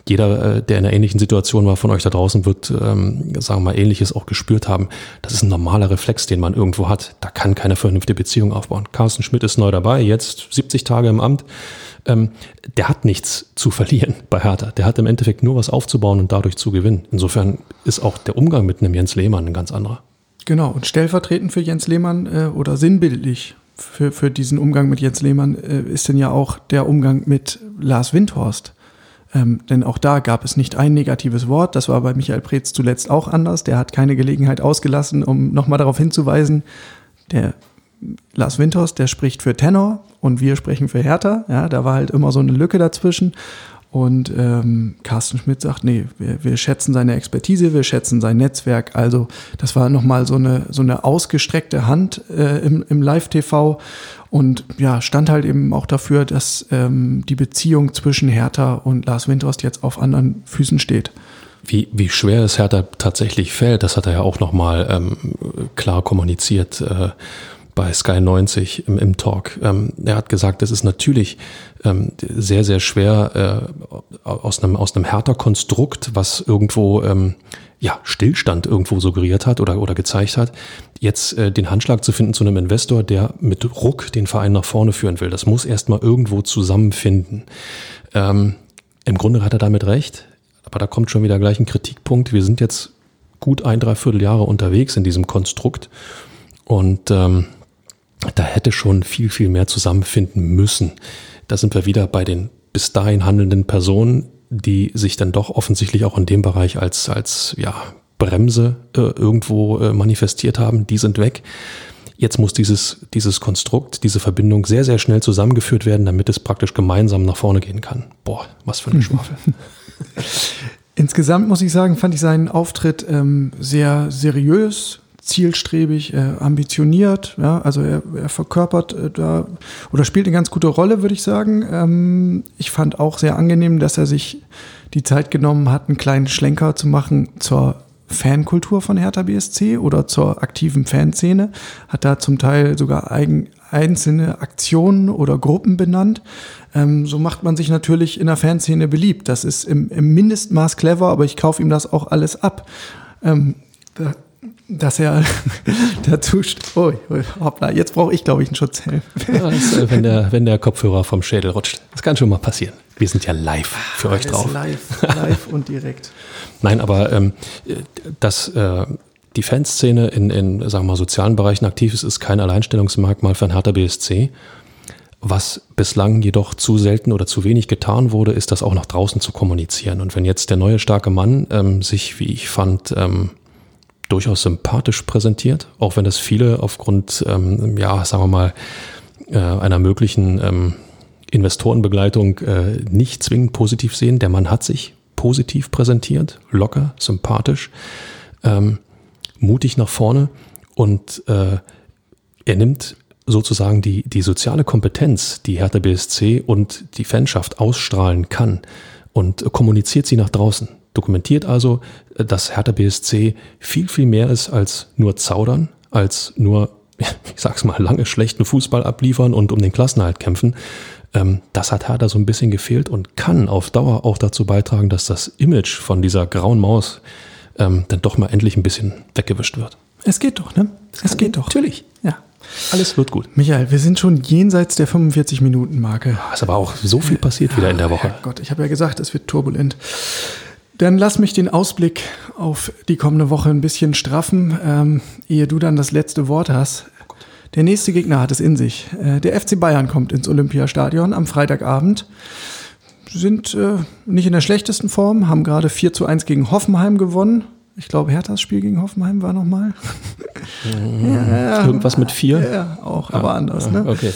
A: jeder, äh, der in einer ähnlichen Situation war von euch da draußen, wird, ähm, sagen wir mal, ähnliches auch gespürt haben. Das ist ein normaler Reflex, den man irgendwo hat. Da kann keine vernünftige Beziehung aufbauen. Carsten Schmidt ist neu dabei, jetzt 70 Tage im Amt ähm, der hat nichts zu verlieren bei Hertha. Der hat im Endeffekt nur was aufzubauen und dadurch zu gewinnen. Insofern ist auch der Umgang mit einem Jens Lehmann ein ganz anderer.
B: Genau, und stellvertretend für Jens Lehmann äh, oder sinnbildlich für, für diesen Umgang mit Jens Lehmann äh, ist denn ja auch der Umgang mit Lars Windhorst. Ähm, denn auch da gab es nicht ein negatives Wort. Das war bei Michael Preetz zuletzt auch anders. Der hat keine Gelegenheit ausgelassen, um nochmal darauf hinzuweisen, der Lars Winters, der spricht für Tenor und wir sprechen für Hertha. Ja, da war halt immer so eine Lücke dazwischen. Und ähm, Carsten Schmidt sagt, nee, wir, wir schätzen seine Expertise, wir schätzen sein Netzwerk. Also das war nochmal so eine, so eine ausgestreckte Hand äh, im, im Live-TV und ja, stand halt eben auch dafür, dass ähm, die Beziehung zwischen Hertha und Lars Windhorst jetzt auf anderen Füßen steht.
A: wie, wie schwer es Hertha tatsächlich fällt, das hat er ja auch nochmal ähm, klar kommuniziert äh, bei Sky 90 im, im Talk. Ähm, er hat gesagt, es ist natürlich ähm, sehr, sehr schwer äh, aus einem, aus einem Hertha-Konstrukt, was irgendwo ähm, ja, Stillstand irgendwo suggeriert hat oder, oder gezeigt hat, jetzt äh, den Handschlag zu finden zu einem Investor, der mit Ruck den Verein nach vorne führen will. Das muss erstmal irgendwo zusammenfinden. Ähm, Im Grunde hat er damit recht, aber da kommt schon wieder gleich ein Kritikpunkt. Wir sind jetzt gut ein, dreiviertel Jahre unterwegs in diesem Konstrukt und ähm, da hätte schon viel, viel mehr zusammenfinden müssen. Da sind wir wieder bei den bis dahin handelnden Personen, die sich dann doch offensichtlich auch in dem Bereich als, als ja, Bremse äh, irgendwo äh, manifestiert haben. Die sind weg. Jetzt muss dieses, dieses Konstrukt, diese Verbindung sehr, sehr schnell zusammengeführt werden, damit es praktisch gemeinsam nach vorne gehen kann. Boah, was für ein Geschwafel.
B: Insgesamt muss ich sagen, fand ich seinen Auftritt ähm, sehr seriös, zielstrebig, äh, ambitioniert. Ja, also er, er verkörpert äh, da oder spielt eine ganz gute Rolle, würde ich sagen. Ähm, ich fand auch sehr angenehm, dass er sich die Zeit genommen hat, einen kleinen Schlenker zu machen zur Fankultur von Hertha BSC oder zur aktiven Fanszene. Hat da zum Teil sogar eigen, einzelne Aktionen oder Gruppen benannt. Ähm, so macht man sich natürlich in der Fanszene beliebt. Das ist im, im Mindestmaß clever, aber ich kaufe ihm das auch alles ab. Ähm, dass er dazu oh, hoppla, jetzt brauche ich glaube ich einen Schutzhelm.
A: Ja, ist, äh, wenn, der, wenn der Kopfhörer vom Schädel rutscht. Das kann schon mal passieren. Wir sind ja live für euch drauf.
B: Live, live und direkt.
A: Nein, aber ähm, dass äh, die Fanszene in, in sagen wir mal, sozialen Bereichen aktiv ist, ist kein Alleinstellungsmerkmal für ein Hertha BSC. Was bislang jedoch zu selten oder zu wenig getan wurde, ist das auch nach draußen zu kommunizieren. Und wenn jetzt der neue starke Mann ähm, sich, wie ich fand, ähm, durchaus sympathisch präsentiert, auch wenn das viele aufgrund, ähm, ja, sagen wir mal, äh, einer möglichen ähm, Investorenbegleitung äh, nicht zwingend positiv sehen. Der Mann hat sich positiv präsentiert, locker, sympathisch, ähm, mutig nach vorne und äh, er nimmt sozusagen die, die soziale Kompetenz, die Hertha BSC und die Fanschaft ausstrahlen kann und kommuniziert sie nach draußen. Dokumentiert also, dass Hertha BSC viel, viel mehr ist als nur zaudern, als nur, ich sag's mal, lange schlechten Fußball abliefern und um den Klassenhalt kämpfen. Ähm, das hat Hertha so ein bisschen gefehlt und kann auf Dauer auch dazu beitragen, dass das Image von dieser grauen Maus ähm, dann doch mal endlich ein bisschen weggewischt wird.
B: Es geht doch, ne?
A: Es geht doch.
B: Natürlich.
A: Ja. Alles wird gut.
B: Michael, wir sind schon jenseits der 45-Minuten-Marke.
A: Ist aber auch so viel passiert wieder in der Woche.
B: Gott, ich habe ja gesagt, es wird turbulent. Dann lass mich den Ausblick auf die kommende Woche ein bisschen straffen, ähm, ehe du dann das letzte Wort hast. Der nächste Gegner hat es in sich. Äh, der FC Bayern kommt ins Olympiastadion am Freitagabend. Sind äh, nicht in der schlechtesten Form, haben gerade 4 zu 1 gegen Hoffenheim gewonnen. Ich glaube, Herthas Spiel gegen Hoffenheim war nochmal.
A: ja, Irgendwas mit 4?
B: Ja, auch, aber ah, anders. Ne?
A: Okay.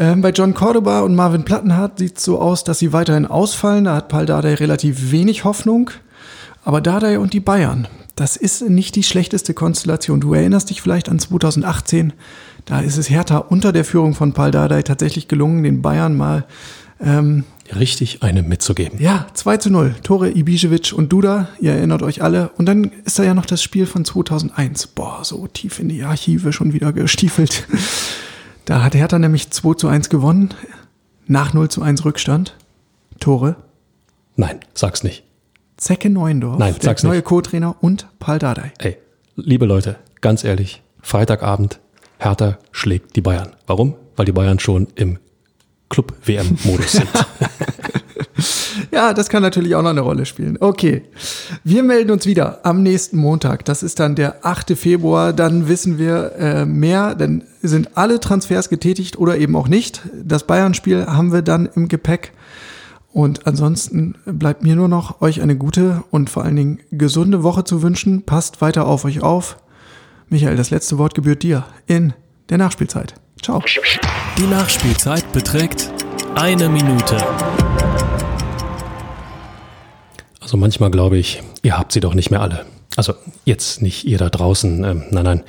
B: Ähm, bei John Cordoba und Marvin Plattenhardt sieht es so aus, dass sie weiterhin ausfallen. Da hat Paul Dardai relativ wenig Hoffnung. Aber Dardai und die Bayern, das ist nicht die schlechteste Konstellation. Du erinnerst dich vielleicht an 2018. Da ist es Hertha unter der Führung von Paul Dardai tatsächlich gelungen, den Bayern mal
A: ähm, richtig eine mitzugeben.
B: Ja, 2 zu 0. Tore Ibišević und Duda, ihr erinnert euch alle. Und dann ist da ja noch das Spiel von 2001. Boah, so tief in die Archive schon wieder gestiefelt. Da hat Hertha nämlich 2 zu 1 gewonnen, nach 0 zu 1 Rückstand. Tore.
A: Nein, sag's nicht.
B: Zecke Neuendorf,
A: Nein,
B: der neue Co-Trainer und Paul Dardai.
A: Ey, liebe Leute, ganz ehrlich, Freitagabend, Hertha schlägt die Bayern. Warum? Weil die Bayern schon im Club-WM-Modus sind.
B: ja, das kann natürlich auch noch eine Rolle spielen. Okay, wir melden uns wieder am nächsten Montag. Das ist dann der 8. Februar. Dann wissen wir äh, mehr. Dann sind alle Transfers getätigt oder eben auch nicht. Das Bayern-Spiel haben wir dann im Gepäck. Und ansonsten bleibt mir nur noch, euch eine gute und vor allen Dingen gesunde Woche zu wünschen. Passt weiter auf euch auf. Michael, das letzte Wort gebührt dir in der Nachspielzeit. Ciao.
C: Die Nachspielzeit beträgt eine Minute.
A: Also manchmal glaube ich, ihr habt sie doch nicht mehr alle. Also jetzt nicht ihr da draußen, ähm, nein, nein.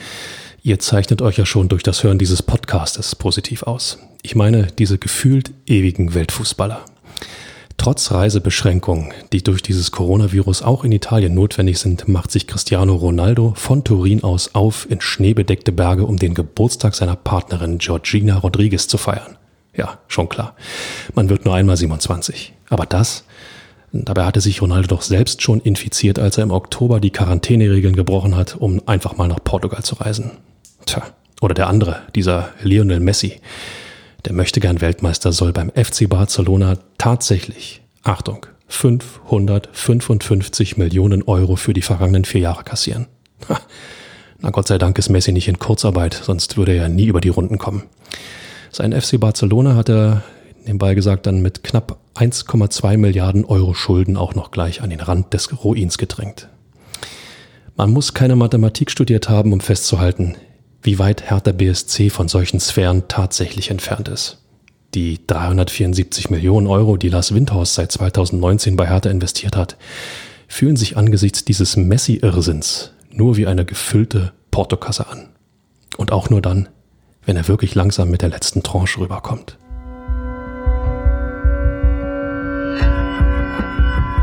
A: Ihr zeichnet euch ja schon durch das Hören dieses Podcastes positiv aus. Ich meine diese gefühlt ewigen Weltfußballer. Trotz Reisebeschränkungen, die durch dieses Coronavirus auch in Italien notwendig sind, macht sich Cristiano Ronaldo von Turin aus auf in schneebedeckte Berge, um den Geburtstag seiner Partnerin Georgina Rodriguez zu feiern. Ja, schon klar. Man wird nur einmal 27. Aber das, dabei hatte sich Ronaldo doch selbst schon infiziert, als er im Oktober die Quarantäneregeln gebrochen hat, um einfach mal nach Portugal zu reisen. Tja, oder der andere, dieser Lionel Messi. Der möchte gern Weltmeister soll beim FC Barcelona tatsächlich, Achtung, 555 Millionen Euro für die vergangenen vier Jahre kassieren. Ha, na Gott sei Dank ist Messi nicht in Kurzarbeit, sonst würde er ja nie über die Runden kommen. Sein FC Barcelona hat er, nebenbei gesagt, dann mit knapp 1,2 Milliarden Euro Schulden auch noch gleich an den Rand des Ruins gedrängt. Man muss keine Mathematik studiert haben, um festzuhalten, wie weit Hertha BSC von solchen Sphären tatsächlich entfernt ist. Die 374 Millionen Euro, die Lars Windhorst seit 2019 bei Hertha investiert hat, fühlen sich angesichts dieses Messi-Irrsinns nur wie eine gefüllte Portokasse an. Und auch nur dann, wenn er wirklich langsam mit der letzten Tranche rüberkommt.